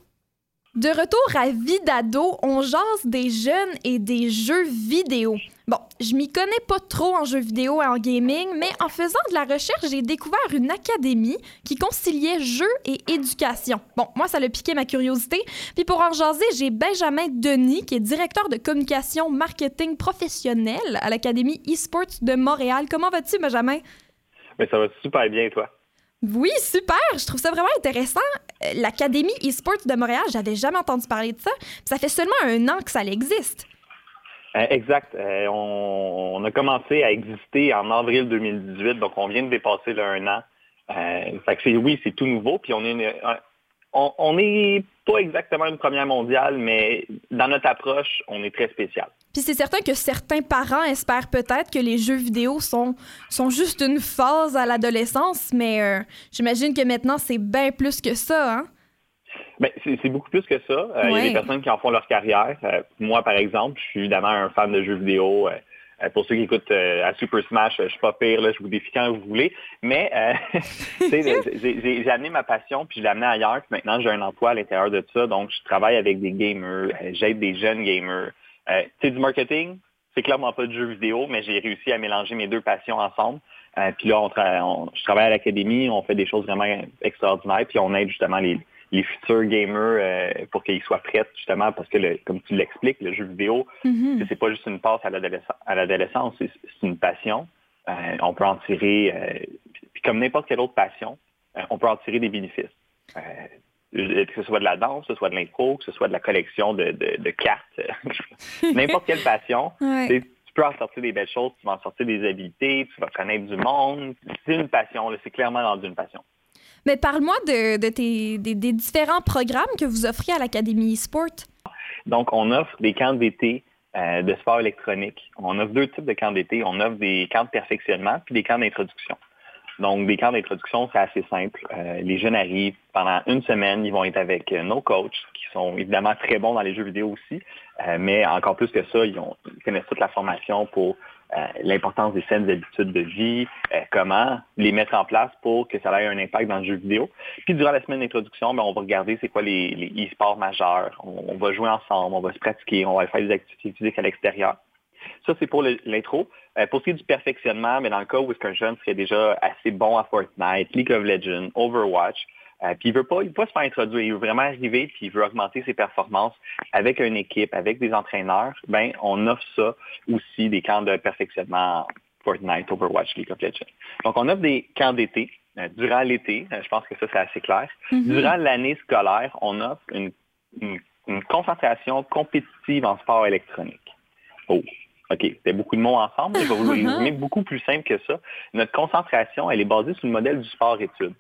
De retour à Vidado, on jase des jeunes et des jeux vidéo. Bon, je m'y connais pas trop en jeux vidéo et en gaming, mais en faisant de la recherche, j'ai découvert une académie qui conciliait jeux et éducation. Bon, moi, ça l'a piqué ma curiosité. Puis pour en jaser, j'ai Benjamin Denis, qui est directeur de communication marketing professionnel à l'Académie e-sports de Montréal. Comment vas-tu, Benjamin? Mais ça va super bien, toi. Oui, super! Je trouve ça vraiment intéressant. Euh, L'Académie e-sports de Montréal, j'avais jamais entendu parler de ça. Ça fait seulement un an que ça existe. Euh, exact. Euh, on, a commencé à exister en avril 2018, donc on vient de dépasser un an. Oui, c'est tout nouveau. On n'est pas exactement une première mondiale, mais dans notre approche, on est très spécial. Puis c'est certain que certains parents espèrent peut-être que les jeux vidéo sont, sont juste une phase à l'adolescence, mais euh, j'imagine que maintenant c'est bien plus que ça, hein? Ben, c'est beaucoup plus que ça. Euh, Il y a des personnes qui en font leur carrière. Euh, moi, par exemple, je suis évidemment un fan de jeux vidéo. Euh, pour ceux qui écoutent euh, à Super Smash, euh, je suis pas pire, là, je vous défie quand vous voulez. Mais j'ai amené ma passion, puis je l'ai amené ailleurs. Puis maintenant, j'ai un emploi à l'intérieur de ça. Donc, je travaille avec des gamers, j'aide des jeunes gamers. Tu sais, du marketing, c'est clairement pas de jeux vidéo, mais j'ai réussi à mélanger mes deux passions ensemble. Euh, puis là, on tra- on- je travaille à l'académie, on fait des choses vraiment extraordinaires, puis on aide justement les, les futurs gamers euh, pour qu'ils soient prêts, justement, parce que, le- comme tu l'expliques, le jeu vidéo, Mhm. c'est pas juste une passe à l'adolescence, c'est une passion. Euh, on peut en tirer, euh, puis- comme n'importe quelle autre passion, on peut en tirer des bénéfices. Que ce soit de la danse, que ce soit de l'impro, que ce soit de la collection de, de- de cartes, n'importe quelle passion, Ouais. tu peux en sortir des belles choses, tu vas en sortir des habiletés, tu vas connaître du monde. C'est une passion, là, c'est clairement rendu une passion. Mais parle-moi de, tes, des, des différents programmes que vous offrez à l'Académie e-sport. Donc, on offre des camps d'été euh, de sport électronique. On offre deux types de camps d'été. On offre des camps de perfectionnement puis des camps d'introduction. Donc, des camps d'introduction, c'est assez simple. Euh, les jeunes arrivent pendant une semaine, ils vont être avec euh, nos coachs, qui sont évidemment très bons dans les jeux vidéo aussi, euh, mais encore plus que ça, ils, connaissent toute la formation pour l'importance des saines habitudes de vie, comment les mettre en place pour que ça ait un impact dans le jeu vidéo. Puis durant la semaine d'introduction, ben, on va regarder c'est quoi les, e-sports majeurs. On va jouer ensemble, on va se pratiquer, on va faire des activités physiques à l'extérieur. Ça, c'est pour l'intro. Euh, pour ce qui est du perfectionnement, mais dans le cas où est-ce qu'un jeune serait déjà assez bon à Fortnite, League of Legends, Overwatch, euh, puis il veut pas, il veut pas se faire introduire, il veut vraiment arriver, puis il veut augmenter ses performances avec une équipe, avec des entraîneurs, ben on offre ça aussi des camps de perfectionnement Fortnite, Overwatch, League of Legends. Donc on offre des camps d'été euh, durant l'été, euh, je pense que ça c'est assez clair. Mhm. Durant l'année scolaire, on offre une, une- une concentration compétitive en sport électronique. Oh, OK, c'était beaucoup de mots ensemble, mais je vais vous le résumer beaucoup plus simple que ça. Notre concentration, elle est basée sur le modèle du sport-études.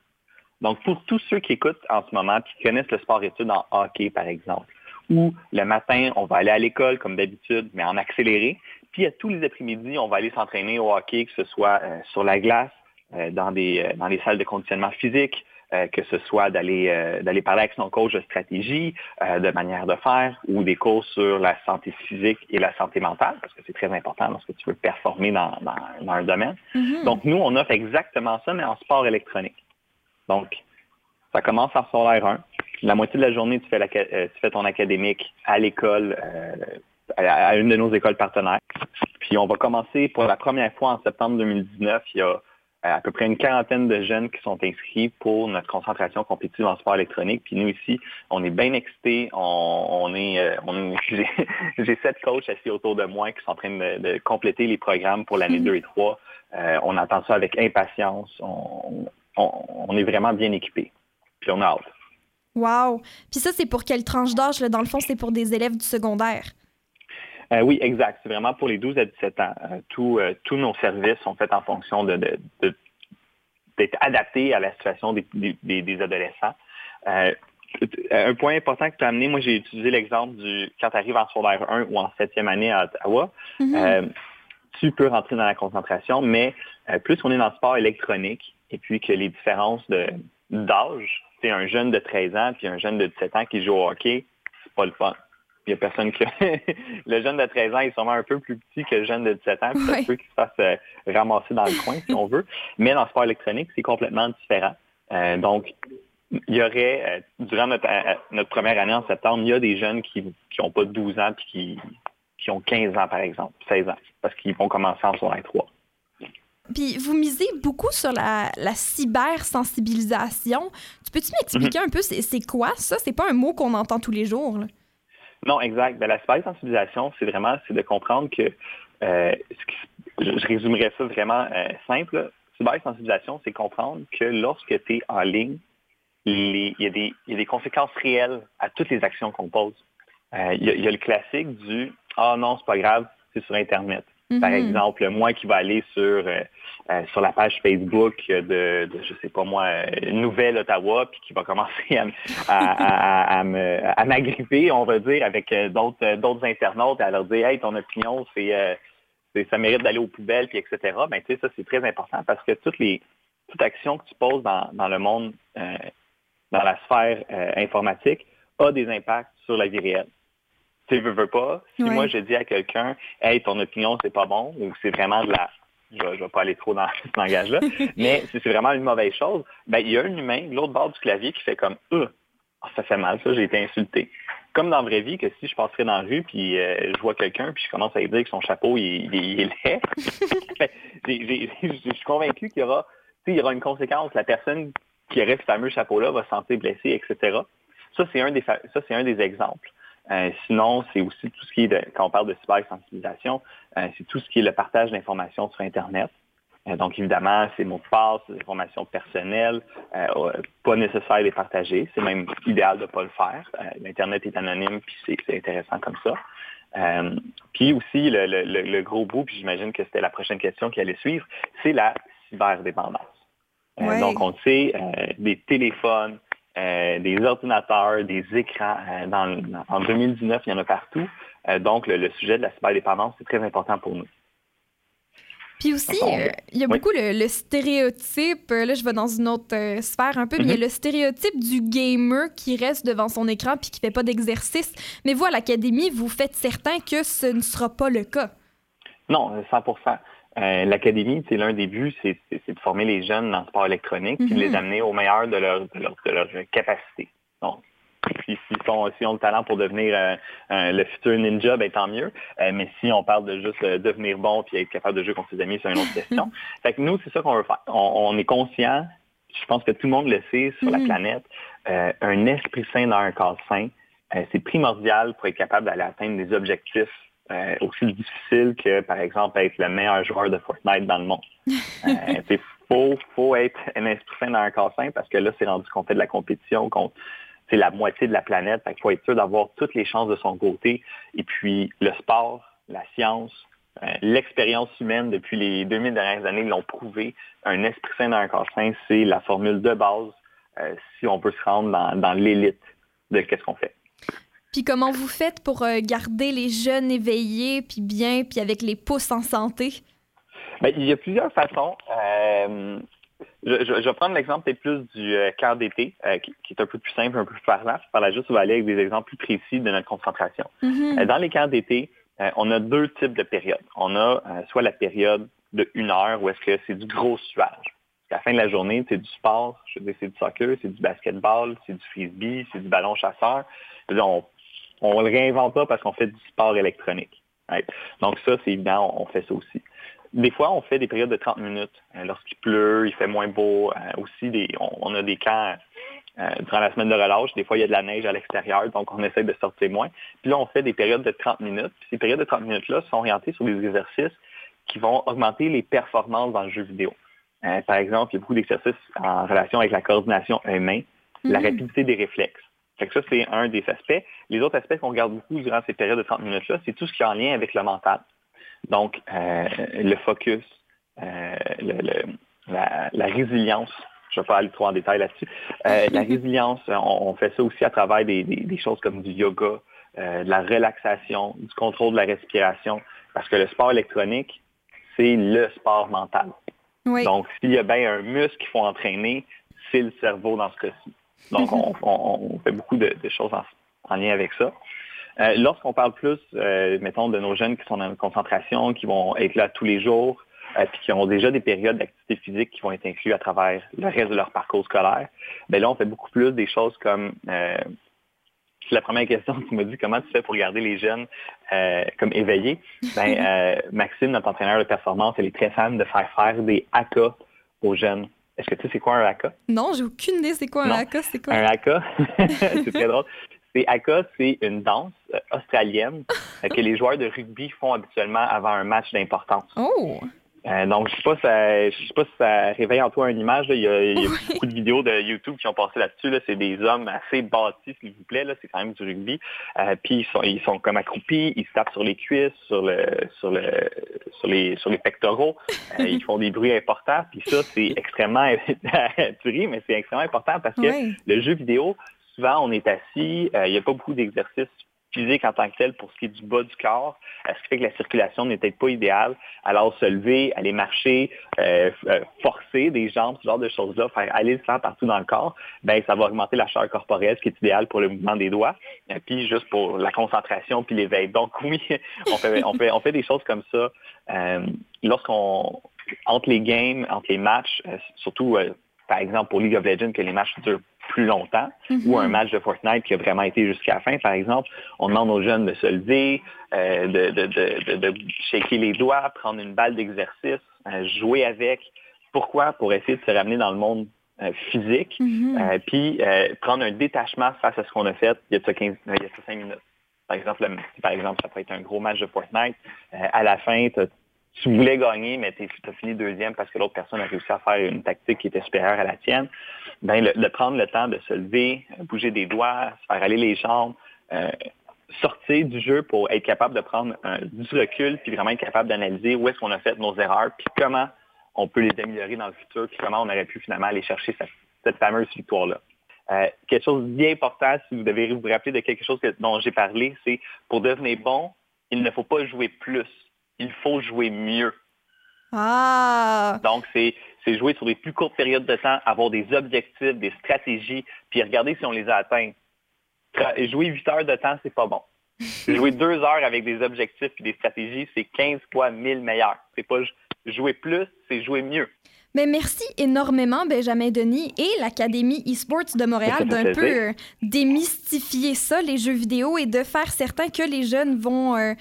Donc, pour tous ceux qui écoutent en ce moment, qui connaissent le sport-études en hockey, par exemple, où le matin, on va aller à l'école comme d'habitude, mais en accéléré, puis à tous les après-midi, on va aller s'entraîner au hockey, que ce soit euh, sur la glace, euh, dans, des, euh, dans des salles de conditionnement physique, que ce soit d'aller euh, d'aller parler avec son coach de stratégie, euh, de manière de faire, ou des cours sur la santé physique et la santé mentale, parce que c'est très important lorsque tu veux performer dans, dans, dans un domaine. Mhm. Donc, nous, on offre exactement ça, mais en sport électronique. Donc, ça commence en solaire 1. La moitié de la journée, tu fais, la- euh, tu fais ton académique à l'école, euh, à, une de nos écoles partenaires. Puis on va commencer pour la première fois en septembre 2019. Il y a euh, à peu près une quarantaine de jeunes qui sont inscrits pour notre concentration compétitive en sport électronique. Puis nous ici, on est bien excités. On, on est, euh, on est- j'ai, sept coachs assis autour de moi qui sont en train de, de compléter les programmes pour l'année 2 et 3. Euh, on attend ça avec impatience. On, on, on est vraiment bien équipés. Puis on a hâte. Wow! Puis ça, c'est pour quelle tranche d'âge? Dans le fond, c'est pour des élèves du secondaire. Euh, oui, exact. C'est vraiment pour les 12 à 17 ans. Euh, tous nos services sont faits en fonction de, d'être adaptés à la situation des, des, adolescents. un point important que tu as amené, moi j'ai utilisé l'exemple du quand tu arrives en secondaire 1 ou en septième année à Ottawa. Mm-hmm. tu peux rentrer dans la concentration, mais plus on est dans le sport électronique et puis que les différences de, d'âge, c'est un jeune de 13 ans puis un jeune de 17 ans qui joue au hockey, c'est pas le fun. Il n'y a personne qui... le jeune de 13 ans est sûrement un peu plus petit que le jeune de 17 ans, puis ça peut qu'il se fasse euh, ramasser dans le coin, si on veut. Mais dans le sport électronique, c'est complètement différent. Euh, donc, il y aurait, euh, durant notre, première année en septembre, il y a des jeunes qui n'ont pas 12 ans puis qui, qui ont 15 ans, par exemple, 16 ans, parce qu'ils vont commencer en secondaire 3. Puis vous misez beaucoup sur la, la cybersensibilisation. Tu peux-tu m'expliquer mhm. un peu c'est quoi ça? C'est pas un mot qu'on entend tous les jours. Non, exact. Ben, la cybersensibilisation, c'est vraiment c'est de comprendre que euh, je, résumerais ça vraiment euh, simple. Cybersensibilisation, c'est comprendre que lorsque tu es en ligne, il y, a des, y, a des conséquences réelles à toutes les actions qu'on pose. Euh, il y, a le classique du Ah non, c'est pas grave, c'est sur Internet. Par mhm. exemple, moi qui va aller sur euh, euh, sur la page Facebook de, de, je sais pas moi, Nouvelle Ottawa, puis qui va commencer à, à, m'agripper, on va dire, avec euh, d'autres d'autres internautes, à leur dire Hey, ton opinion, c'est ça mérite d'aller aux poubelles, puis etc. Ben tu sais, ça c'est très important parce que toutes les toute action que tu poses dans, dans le monde, dans la sphère informatique, a des impacts sur la vie réelle tu veux, veux pas. Si moi je dis à quelqu'un, hey, ton opinion c'est pas bon, ou c'est vraiment de la, je, ne vais pas aller trop dans ce langage-là, mais si c'est vraiment une mauvaise chose, ben il y a un humain de l'autre bord du clavier qui fait comme, euh, ça fait mal, ça, j'ai été insulté. Comme dans la vraie vie, que si je passerais dans la rue puis euh, je vois quelqu'un puis je commence à lui dire que son chapeau il, est laid, ben, je suis convaincu qu'il y aura, il y aura une conséquence. La personne qui aurait ce fameux chapeau-là va se sentir blessée, etc. Ça, c'est un des ça, c'est un des exemples. Euh, sinon, c'est aussi tout ce qui est, quand on parle de cybersensibilisation, euh, c'est tout ce qui est le partage d'informations sur Internet. Euh, donc, évidemment, c'est mots de passe, des informations personnelles, pas nécessaire de les partager. C'est même idéal de ne pas le faire. L'Internet est anonyme, puis c'est intéressant comme ça. puis aussi, le, gros bout, puis j'imagine que c'était la prochaine question qui allait suivre, c'est la cyberdépendance. donc, on sait, des téléphones, euh, des ordinateurs, des écrans. Euh, en 2019, il y en a partout. Euh, donc, le, sujet de la cyberdépendance, c'est très important pour nous. Puis aussi, il y a beaucoup le, stéréotype, là je vais dans une autre sphère un peu, mais il y a le stéréotype du gamer qui reste devant son écran puis qui fait pas d'exercice. Mais vous, à l'Académie, vous faites certain que ce ne sera pas le cas. Non, 100 euh, l'académie, c'est l'un des buts, c'est de former les jeunes dans le sport électronique, puis de les mhm. amener au meilleur de leur, de leur, capacité. Donc, puis s'ils si ont le talent pour devenir euh, le futur ninja, ben tant mieux. Euh, mais si on parle de juste devenir bon puis être capable de jouer contre ses amis, c'est une autre question. fait que nous, c'est ça qu'on veut faire. On, est conscient, je pense que tout le monde le sait sur la mhm. planète, un esprit sain dans un corps sain, c'est primordial pour être capable d'aller atteindre des objectifs euh, aussi difficile que, par exemple, être le meilleur joueur de Fortnite dans le monde. Il euh, faut, faut être un esprit sain dans un corps sain parce que là, c'est rendu qu'on fait de la compétition contre c'est la moitié de la planète. Il faut être sûr d'avoir toutes les chances de son côté. Et puis, le sport, la science, euh, l'expérience humaine depuis les 2000 dernières années l'ont prouvé. Un esprit sain dans un corps sain, c'est la formule de base si on peut se rendre dans, dans l'élite de qu'est-ce qu'on fait. Puis comment vous faites pour euh, garder les jeunes éveillés, puis bien, puis avec les pouces en santé? Bien, il y a plusieurs façons. Euh, je, vais prendre l'exemple peut-être plus du euh, camp d'été, qui, est un peu plus simple, un peu plus parlant. Par la juste, on va aller avec des exemples plus précis de notre concentration. Mm-hmm. dans les camps d'été, on a deux types de périodes. On a soit la période de une heure où est-ce que c'est du gros suage. À la fin de la journée, c'est du sport, je veux dire, c'est du soccer, c'est du basketball, c'est du frisbee, c'est du ballon chasseur. On, on le réinvente pas parce qu'on fait du sport électronique. Donc ça, c'est évident, on fait ça aussi. Des fois, on fait des périodes de 30 minutes. Euh, lorsqu'il pleut, il fait moins beau. Euh, aussi, des, on, a des camps euh, durant la semaine de relâche. Des fois, il y a de la neige à l'extérieur, donc on essaie de sortir moins. Puis là, on fait des périodes de 30 minutes. ces périodes de 30 minutes-là sont orientées sur des exercices qui vont augmenter les performances dans le jeu vidéo. par exemple, il y a beaucoup d'exercices en relation avec la coordination humaine, la mm-hmm. rapidité des réflexes Fait que ça, c'est un des aspects. Les autres aspects qu'on regarde beaucoup durant ces périodes de 30 minutes-là, c'est tout ce qui est en lien avec le mental. Donc, euh, le focus, euh, la, résilience. Je ne vais pas aller trop en détail là-dessus. Euh, la résilience, on, fait ça aussi à travers des, choses comme du yoga, de la relaxation, du contrôle de la respiration, parce que le sport électronique, c'est le sport mental. Donc, s'il y a bien un muscle qu'il faut entraîner, c'est le cerveau dans ce cas-ci. Donc, on, fait beaucoup de, choses en, lien avec ça. Euh, lorsqu'on parle plus, euh, mettons, de nos jeunes qui sont en concentration, qui vont être là tous les jours, euh, puis qui ont déjà des périodes d'activité physique qui vont être incluses à travers le reste de leur parcours scolaire, bien là, on fait beaucoup plus des choses comme la première question, tu m'as dit comment tu fais pour garder les jeunes comme éveillés? Ben, Maxime, notre entraîneur de performance, elle est très fan de faire faire des AK aux jeunes. Est-ce que tu sais c'est quoi un haka? Non, j'ai aucune idée c'est quoi un haka. C'est quoi? Un haka, c'est très drôle. C'est haka, c'est une danse euh, australienne euh, que les joueurs de rugby font habituellement avant un match d'importance. Oh! Euh, donc, je ne sais, pas si ça réveille en toi une image. Il y a, beaucoup de vidéos de YouTube qui ont passé là-dessus. C'est des hommes assez bâtis, s'il vous plaît. C'est quand même du rugby. Euh, puis, ils sont, comme accroupis. Ils se tapent sur les cuisses, sur, le, sur, le, sur, les, sur les pectoraux. Euh, ils font des bruits importants. Puis ça, c'est extrêmement... tu mais c'est extrêmement important parce que le jeu vidéo, souvent, on est assis. il n'y a pas beaucoup d'exercices physique en tant que tel pour ce qui est du bas du corps, ce qui fait que la circulation n'est peut-être pas idéale? Alors, se lever, aller marcher, euh, euh, forcer des jambes, ce genre de choses-là, faire aller le sang partout dans le corps, ben ça va augmenter la chaleur corporelle, ce qui est idéal pour le mouvement des doigts, et euh, puis juste pour la concentration puis l'éveil. Donc oui, on fait, on fait, on fait des choses comme ça. Lorsqu'on entre les games, entre les matchs, surtout par exemple pour League of Legends, que les matchs durent plus longtemps, ou un mhm. match de Fortnite qui a vraiment été jusqu'à la fin, par exemple, on demande aux jeunes de se lever, euh, de, de, de, shaker les doigts, prendre une balle d'exercice, euh, jouer avec. Pourquoi? Pour essayer de se ramener dans le monde euh, physique, mhm. puis prendre un détachement face à ce qu'on a fait il y a 15, il y a 5 minutes. Par exemple, par exemple, ça peut être un gros match de Fortnite. à la fin, tu tu voulais gagner, mais tu as fini deuxième parce que l'autre personne a réussi à faire une tactique qui était supérieure à la tienne, ben, de prendre le temps de se lever, bouger des doigts, faire aller les jambes, euh, sortir du jeu pour être capable de prendre du recul, puis vraiment être capable d'analyser où est-ce qu'on a fait nos erreurs, puis comment on peut les améliorer dans le futur, puis comment on aurait pu finalement aller chercher cette, fameuse victoire-là. Euh, quelque chose bien important, si vous devez vous rappeler de quelque chose dont j'ai parlé, c'est pour devenir bon, il ne faut pas jouer plus il faut jouer mieux. Ah! Donc, c'est jouer sur des plus courtes périodes de temps, avoir des objectifs, des stratégies, puis regarder si on les a atteints. Jouer 8 heures de temps, c'est pas bon. jouer 2 heures avec des objectifs et des stratégies, c'est 15 fois 1000 meilleur. C'est pas jouer plus, c'est jouer mieux. Mais merci énormément, Benjamin Denis et l'Académie eSports de Montréal d'un peu euh, démystifier ça, les jeux vidéo, et de faire certain que les jeunes vont euh,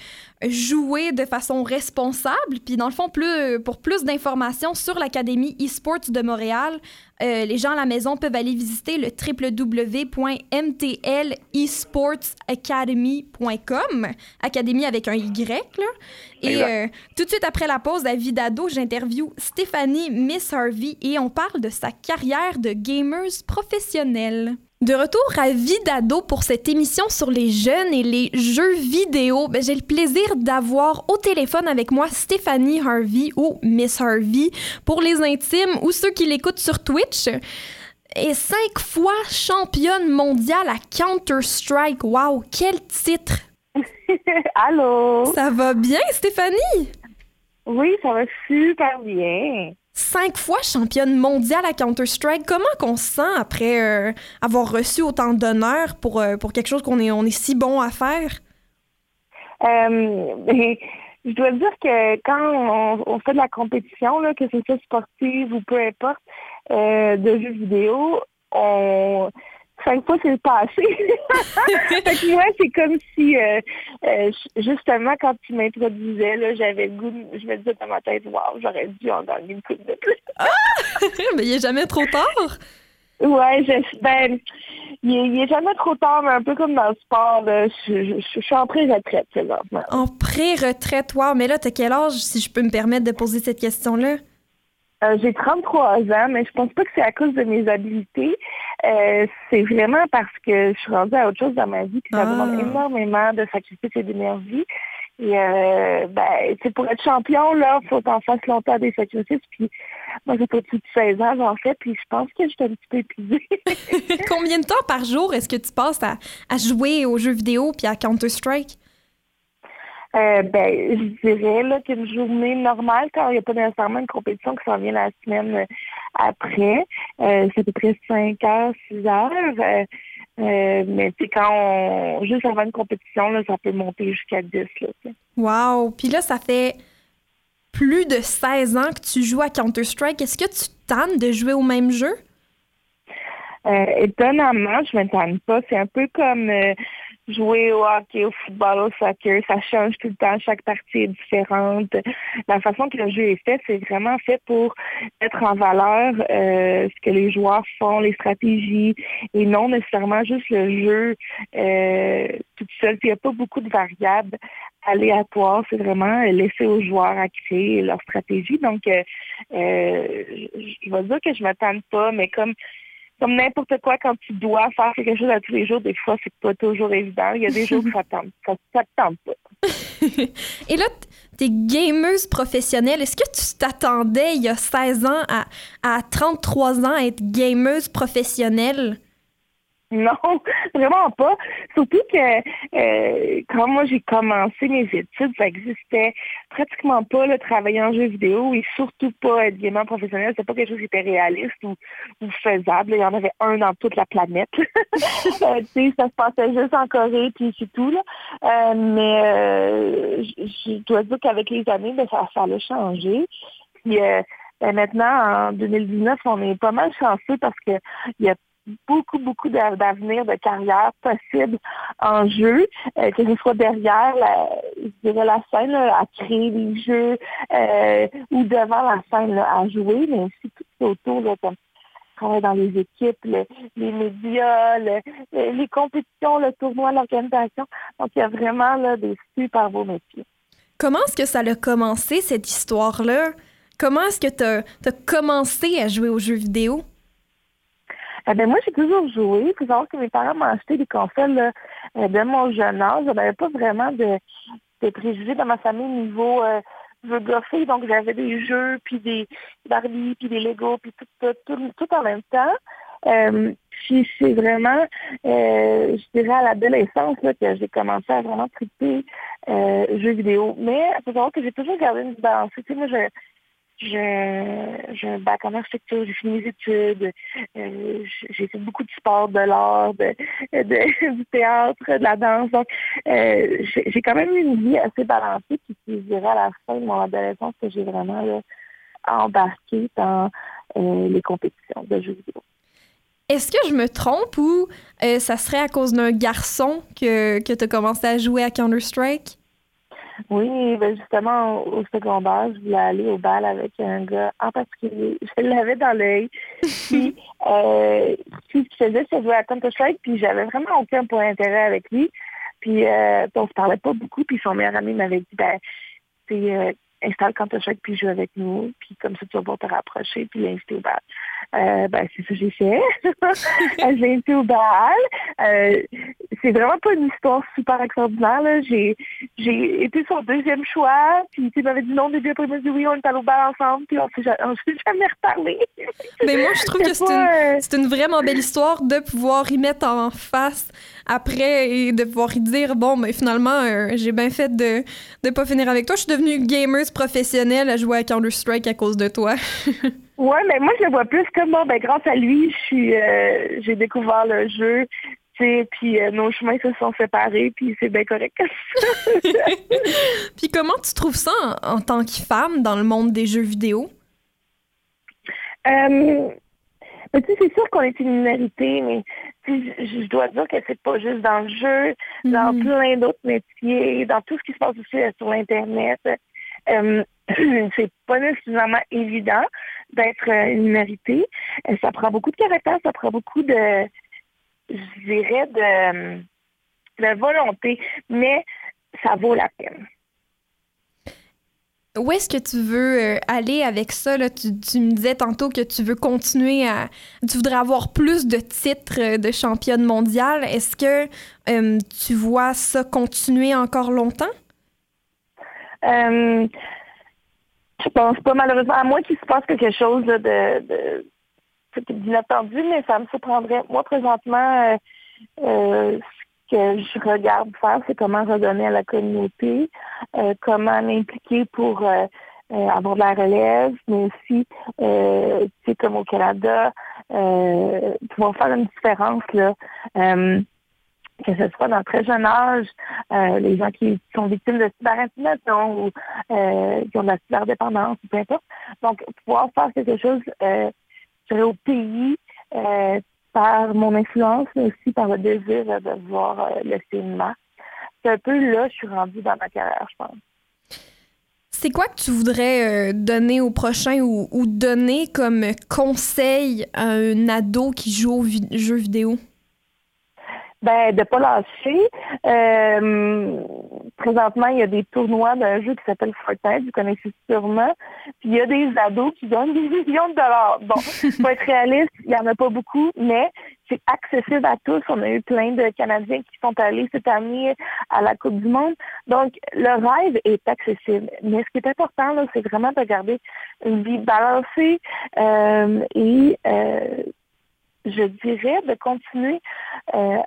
jouer de façon responsable. Puis dans le fond, plus, pour plus d'informations sur l'Académie eSports de Montréal, euh, les gens à la maison peuvent aller visiter le www.mtlesportsacademy.com, académie avec un Y. Là. Et euh, tout de suite après la pause à Vidado, j'interview Stéphanie Miss Harvey et on parle de sa carrière de gamers professionnelle. De retour à Vidado pour cette émission sur les jeunes et les jeux vidéo, ben, j'ai le plaisir d'avoir au téléphone avec moi Stéphanie Harvey ou Miss Harvey pour les intimes ou ceux qui l'écoutent sur Twitch. Et cinq fois championne mondiale à Counter-Strike. Wow, quel titre! Allô? Ça va bien, Stéphanie? Oui, ça va super bien cinq fois championne mondiale à Counter-Strike. Comment qu'on se sent après euh, avoir reçu autant d'honneur pour, euh, pour quelque chose qu'on est, on est si bon à faire? Euh, je dois dire que quand on, fait de la compétition, là, que ce soit sportive ou peu importe, de jeux vidéo, on cinq fois c'est passé. fait que moi, c'est comme si euh, euh, justement quand tu m'introduisais, là, j'avais le goût, je me disais dans ma tête, waouh, j'aurais dû en gagner une coupe de plus. ah! Mais il est jamais trop tard. Ouais, je, ben, il est, jamais trop tard, mais un peu comme dans le sport, je, suis en pré-retraite présentement. En pré-retraite, wow, mais là, t'as quel âge, si je peux me permettre de poser cette question-là? Euh, j'ai 33 ans, mais je pense pas que c'est à cause de mes habiletés. Euh, c'est vraiment parce que je suis rendue à autre chose dans ma vie, puis ça Ah. demande énormément de sacrifices et d'énergie. Et euh, ben, pour être champion, là, faut t'en faire longtemps des sacrifices. Puis moi, j'ai pas plus de 16 ans, j'en fais, puis je pense que j'étais un petit peu épuisée. Combien de temps par jour est-ce que tu passes à, à jouer aux jeux vidéo puis à Counter-Strike? Euh, ben, je dirais là qu'une journée normale, quand il n'y a pas nécessairement une compétition qui s'en vient la semaine euh, après, euh, c'est à peu près 5 heures, 6 heures. Euh, mais sais, quand on juste avant une compétition, là, ça peut monter jusqu'à 10. Là. Wow! Puis là, ça fait plus de 16 ans que tu joues à Counter-Strike. Est-ce que tu tannes de jouer au même jeu? Euh, étonnamment, je ne m'étonne pas. C'est un peu comme euh, jouer au hockey, au football, au soccer. Ça change tout le temps. Chaque partie est différente. La façon que le jeu est fait, c'est vraiment fait pour mettre en valeur euh, ce que les joueurs font, les stratégies, et non nécessairement juste le jeu euh, tout seul. Il n'y a pas beaucoup de variables aléatoires. C'est vraiment laisser aux joueurs à créer leur stratégie. Donc, euh, euh, je vais dire que je ne m'attends pas, mais comme comme n'importe quoi, quand tu dois faire quelque chose à tous les jours, des fois, c'est pas toujours évident. Il y a des jours que ça tente, ça, ça te tente pas. Et là, t'es gameuse professionnelle. Est-ce que tu t'attendais il y a 16 ans à, à 33 ans à être gameuse professionnelle? Non, vraiment pas. Surtout que euh, quand moi j'ai commencé mes études, ça existait pratiquement pas le travailler en jeu vidéo et surtout pas être professionnel. C'est pas quelque chose qui était réaliste ou, ou faisable. Il y en avait un dans toute la planète. Euh, ça se passait juste en Corée puis c'est tout là. Euh, mais euh, je dois dire qu'avec les années, ben, ça, ça a changé. Puis euh, ben, maintenant, en 2019, on est pas mal chanceux parce que il y a beaucoup, beaucoup d'a- d'avenir de carrière possible en jeu, euh, que ce soit derrière la, scène, à créer des jeux euh, ou devant la scène à jouer, mais aussi tout autour, là, comme travailler dans les équipes, le- les médias, le- le- les compétitions, le tournoi, l'organisation. Donc, il y a vraiment là, des super beaux métiers. Comment est-ce que ça a commencé, cette histoire-là? Comment est-ce que t'as as commencé à jouer aux jeux vidéo? Eh ben, moi, j'ai toujours joué. Il faut savoir que mes parents m'ont acheté des consoles là, euh, de mon jeune âge. Je n'avais pas vraiment de, de préjugés dans ma famille niveau euh, filles. Donc, j'avais des jeux, puis des Barbie, puis des Lego, puis tout, tout, tout, tout en même temps. Euh, c'est vraiment, euh, je dirais à l'adolescence là, que j'ai commencé à vraiment triper euh, jeux vidéo. Mais il faut savoir que j'ai toujours gardé une balance. Tu sais, moi, je- j'ai un bac en architecture, j'ai fini mes études, euh, j'ai fait beaucoup de sport, de l'art, de, de- du théâtre, de la danse. Donc, euh, j'ai quand même eu une vie assez balancée. Puis, je dirais à la fin de mon adolescence que j'ai vraiment là, embarqué dans euh, les compétitions de jeux vidéo. Est-ce que je me trompe ou euh, ça serait à cause d'un garçon que, que tu as commencé à jouer à Counter-Strike? Oui, ben justement, au, au secondaire, je voulais aller au bal avec un gars en particulier. Je l'avais dans l'œil. Puis, euh, puis, ce qu'il faisait, c'est jouer à Counter-Strike, puis j'avais vraiment aucun point d'intérêt avec lui. Puis, euh, on se parlait pas beaucoup, puis son meilleur ami m'avait dit, ben, c'est installe Counter-Strike, puis joue avec nous, puis comme ça, tu vas pouvoir te rapprocher, puis l'inviter au bal. Euh, ben, c'est ça que j'ai fait. je l'ai invité au bal. Euh, c'est vraiment pas une histoire super extraordinaire. là. J'ai j'ai été son deuxième choix, puis il m'avait dit non au début, après il m'a dit oui, on est allé au bal ensemble, puis on s'est s'est jamais reparlé. Mais moi, je trouve que c'est pas, une, euh, c'est une vraiment belle histoire de pouvoir y mettre en face après et de pouvoir y dire bon, mais finalement, euh, j'ai bien fait de ne pas finir avec toi. Je suis devenue gameuse professionnelle à jouer à Counter-Strike à cause de toi. Ouais, mais moi je le vois plus comme bon, ben grâce à lui, je suis euh, j'ai découvert le jeu, tu sais, puis euh, nos chemins se sont séparés, puis c'est bien correct. Puis comment tu trouves ça en, en tant que femme dans le monde des jeux vidéo? Euh, sais, c'est sûr qu'on est une minorité, mais je, je dois dire que c'est pas juste dans le jeu, dans Mhm. plein d'autres métiers, dans tout ce qui se passe aussi euh, sur l'Internet. Euh, c'est pas nécessairement évident d'être euh, une minorité. Ça prend beaucoup de caractère, ça prend beaucoup de, je dirais, de, de volonté, mais ça vaut la peine. Où est-ce que tu veux euh, aller avec ça? Là? Tu, me disais tantôt que tu veux continuer à... Tu voudrais avoir plus de titres euh, de championne mondiale. Est-ce que euh, tu vois ça continuer encore longtemps? Euh, je pense pas, malheureusement, à moins qu'il se passe quelque chose de, d'inattendu, mais ça me surprendrait. Moi, présentement, que je regarde faire, c'est comment redonner à la communauté, euh, comment m'impliquer pour euh, euh, avoir de la relève, mais aussi, euh, tu sais, comme au Canada, pouvoir faire une différence, là. que ce soit dans très jeune âge, les gens qui sont victimes de cyberintimidation ou qui ont de la cyberdépendance, peu importe. Donc, pouvoir faire quelque chose, je au pays, par mon influence, mais aussi par le désir de voir euh, le cinéma. C'est un peu là que je suis rendue dans ma carrière, je pense. C'est quoi que tu voudrais euh, donner au prochain ou, donner comme conseil à un ado qui joue aux jeux vidéo? Ben, de pas lâcher. Euh, présentement, il y a des tournois d'un jeu qui s'appelle Fortnite, vous connaissez sûrement. Puis il y a des ados qui donnent des millions de dollars. Bon, pour être réaliste, il n'y en a pas beaucoup, mais c'est accessible à tous. On a eu plein de Canadiens qui sont allés cette année à la Coupe du Monde. Donc, le rêve est accessible. Mais ce qui est important, là, c'est vraiment de garder une vie balancée euh, et euh, je dirais de continuer euh,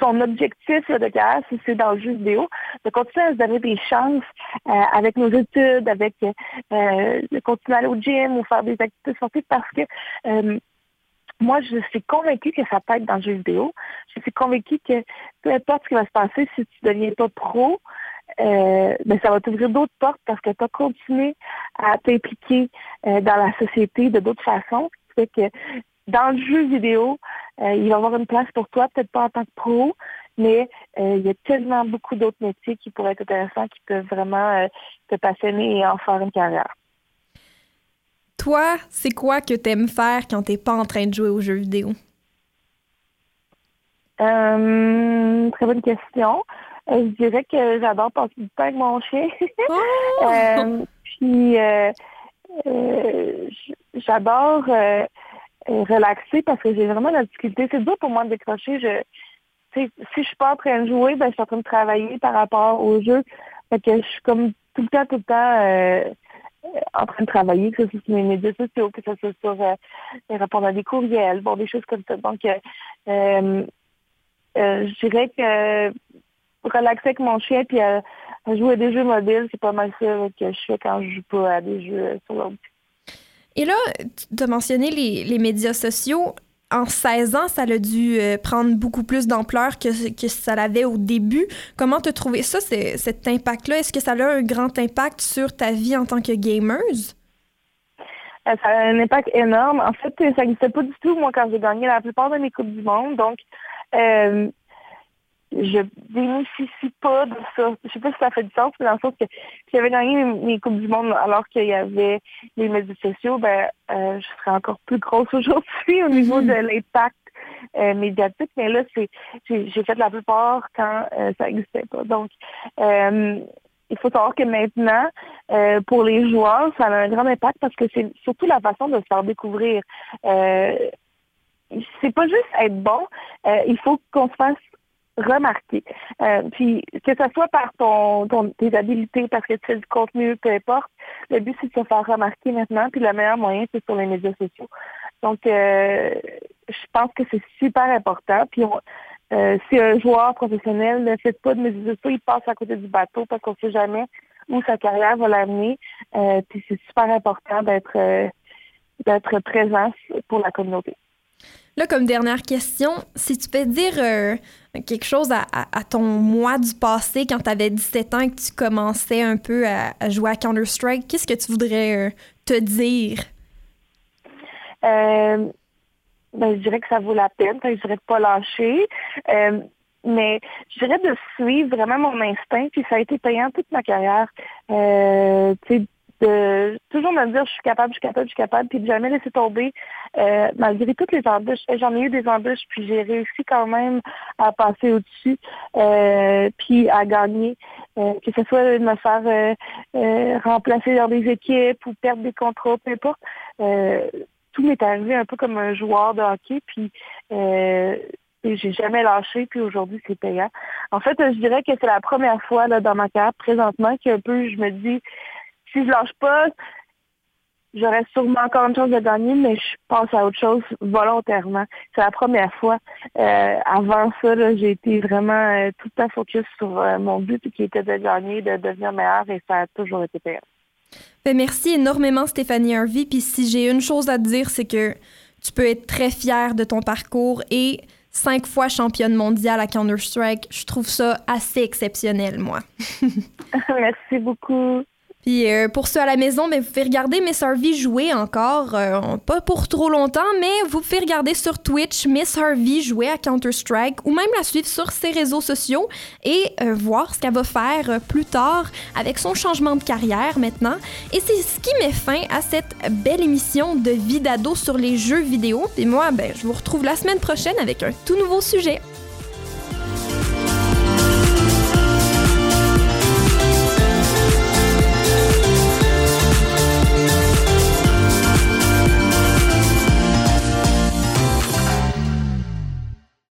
son objectif de carrière, si c'est dans le jeu vidéo, de continuer à se donner des chances euh, avec nos études, avec euh, de continuer à aller au gym ou faire des activités sportives parce que euh, moi, je suis convaincue que ça peut être dans le jeu vidéo. Je suis convaincue que peu importe ce qui va se passer, si tu ne deviens pas pro, euh, ben, ça va t'ouvrir d'autres portes parce que tu as continué à t'impliquer dans la société de d'autres façons. Ce qui fait que dans le jeu vidéo, euh, il va y avoir une place pour toi, peut-être pas en tant que pro, mais euh, il y a tellement beaucoup d'autres métiers qui pourraient être intéressants, qui peuvent vraiment euh, te passionner et en faire une carrière. Toi, c'est quoi que tu aimes faire quand tu n'es pas en train de jouer aux jeux vidéo? très bonne question. je dirais que j'adore passer du temps avec mon chien. Oh! puis, j'adore relaxer parce que j'ai vraiment la difficulté. C'est dur pour moi de décrocher. Je, si je suis pas en train de jouer, ben, je suis en train de travailler par rapport au jeu. Fait que je suis comme tout le temps, tout le temps euh, en train de travailler, que ce soit sur mes médias sociaux, que ce soit sur euh, répondre à des courriels, bon, des choses comme ça. Donc, euh, je dirais que relaxer avec mon chien puis jouer à des jeux mobiles, c'est pas mal ça que je fais quand je joue pas à des jeux sur l'ordi. Et là, tu as mentionné les, les, médias sociaux. En 16 ans, ça a dû euh, prendre beaucoup plus d'ampleur que, que ça l'avait au début. Comment as trouvé ça, cet impact-là? Est-ce que ça a un grand impact sur ta vie en tant que gameuse? Euh, ça a un impact énorme. En fait, ça n'existait pas du tout, moi, quand j'ai gagné la plupart de mes Coupes du Monde. Donc, euh, je bénéficie pas de ça. Je sais pas si ça fait du sens, mais dans le sens que si j'avais gagné mes, Coupes du Monde alors qu'il y avait les médias sociaux, ben euh, je serais encore plus grosse aujourd'hui au niveau de l'impact euh, médiatique. Mais là, c'est j'ai fait la plupart quand euh, ça n'existait pas. Donc il faut savoir que maintenant, pour les joueurs, ça a un grand impact parce que c'est surtout la façon de se faire découvrir. c'est pas juste être bon, il faut qu'on se fasse remarquer. Euh, puis que ce soit par ton, ton, tes habiletés, parce que tu fais du contenu, peu importe, le but c'est de se faire remarquer maintenant, puis le meilleur moyen c'est sur les médias sociaux. Donc euh, je pense que c'est super important. Puis euh, si un joueur professionnel ne fait pas de médias sociaux, il passe à côté du bateau parce qu'on ne sait jamais où sa carrière va l'amener. puis c'est super important d'être d'être présent pour la communauté. Là, comme dernière question, si tu peux dire euh, quelque chose à, ton moi du passé quand tu avais 17 ans et que tu commençais un peu à, jouer à Counter-Strike, qu'est-ce que tu voudrais euh, te dire? Euh, ben, je dirais que ça vaut la peine, je dirais de pas lâcher. mais je dirais de suivre vraiment mon instinct, puis ça a été payant toute ma carrière. De toujours me dire je suis capable, je suis capable, je suis capable, puis de jamais laisser tomber euh, malgré toutes les embûches, j'en ai eu des embûches, puis j'ai réussi quand même à passer au-dessus, euh, puis à gagner, euh, que ce soit de me faire remplacer dans des équipes ou perdre des contrats, peu importe. tout m'est arrivé un peu comme un joueur de hockey, puis j'ai jamais lâché, puis aujourd'hui c'est payant. En fait, je dirais que c'est la première fois dans ma carrière présentement qu'un peu je me dis si je lâche pas, j'aurais sûrement encore une chance de gagner, mais je pense à autre chose volontairement. C'est la première fois. Euh, avant ça, j'ai été vraiment euh, tout le temps focus sur euh, mon but qui était de gagner, de devenir meilleur et ça a toujours été payant. Ben, merci énormément Stéphanie Harvey. Puis si j'ai une chose à te dire, c'est que tu peux être très fière de ton parcours et cinq fois championne mondiale à Counter-Strike. Je trouve ça assez exceptionnel, moi. merci beaucoup. Puis euh, pour ceux à la maison, mais ben, vous pouvez regarder Miss Harvey jouer encore, euh, pas pour trop longtemps, mais vous pouvez regarder sur Twitch Miss Harvey jouer à Counter-Strike ou même la suivre sur ses réseaux sociaux et euh, voir ce qu'elle va faire plus tard avec son changement de carrière maintenant. Et c'est ce qui met fin à cette belle émission de vie d'ado sur les jeux vidéo. Et moi, ben, je vous retrouve la semaine prochaine avec un tout nouveau sujet.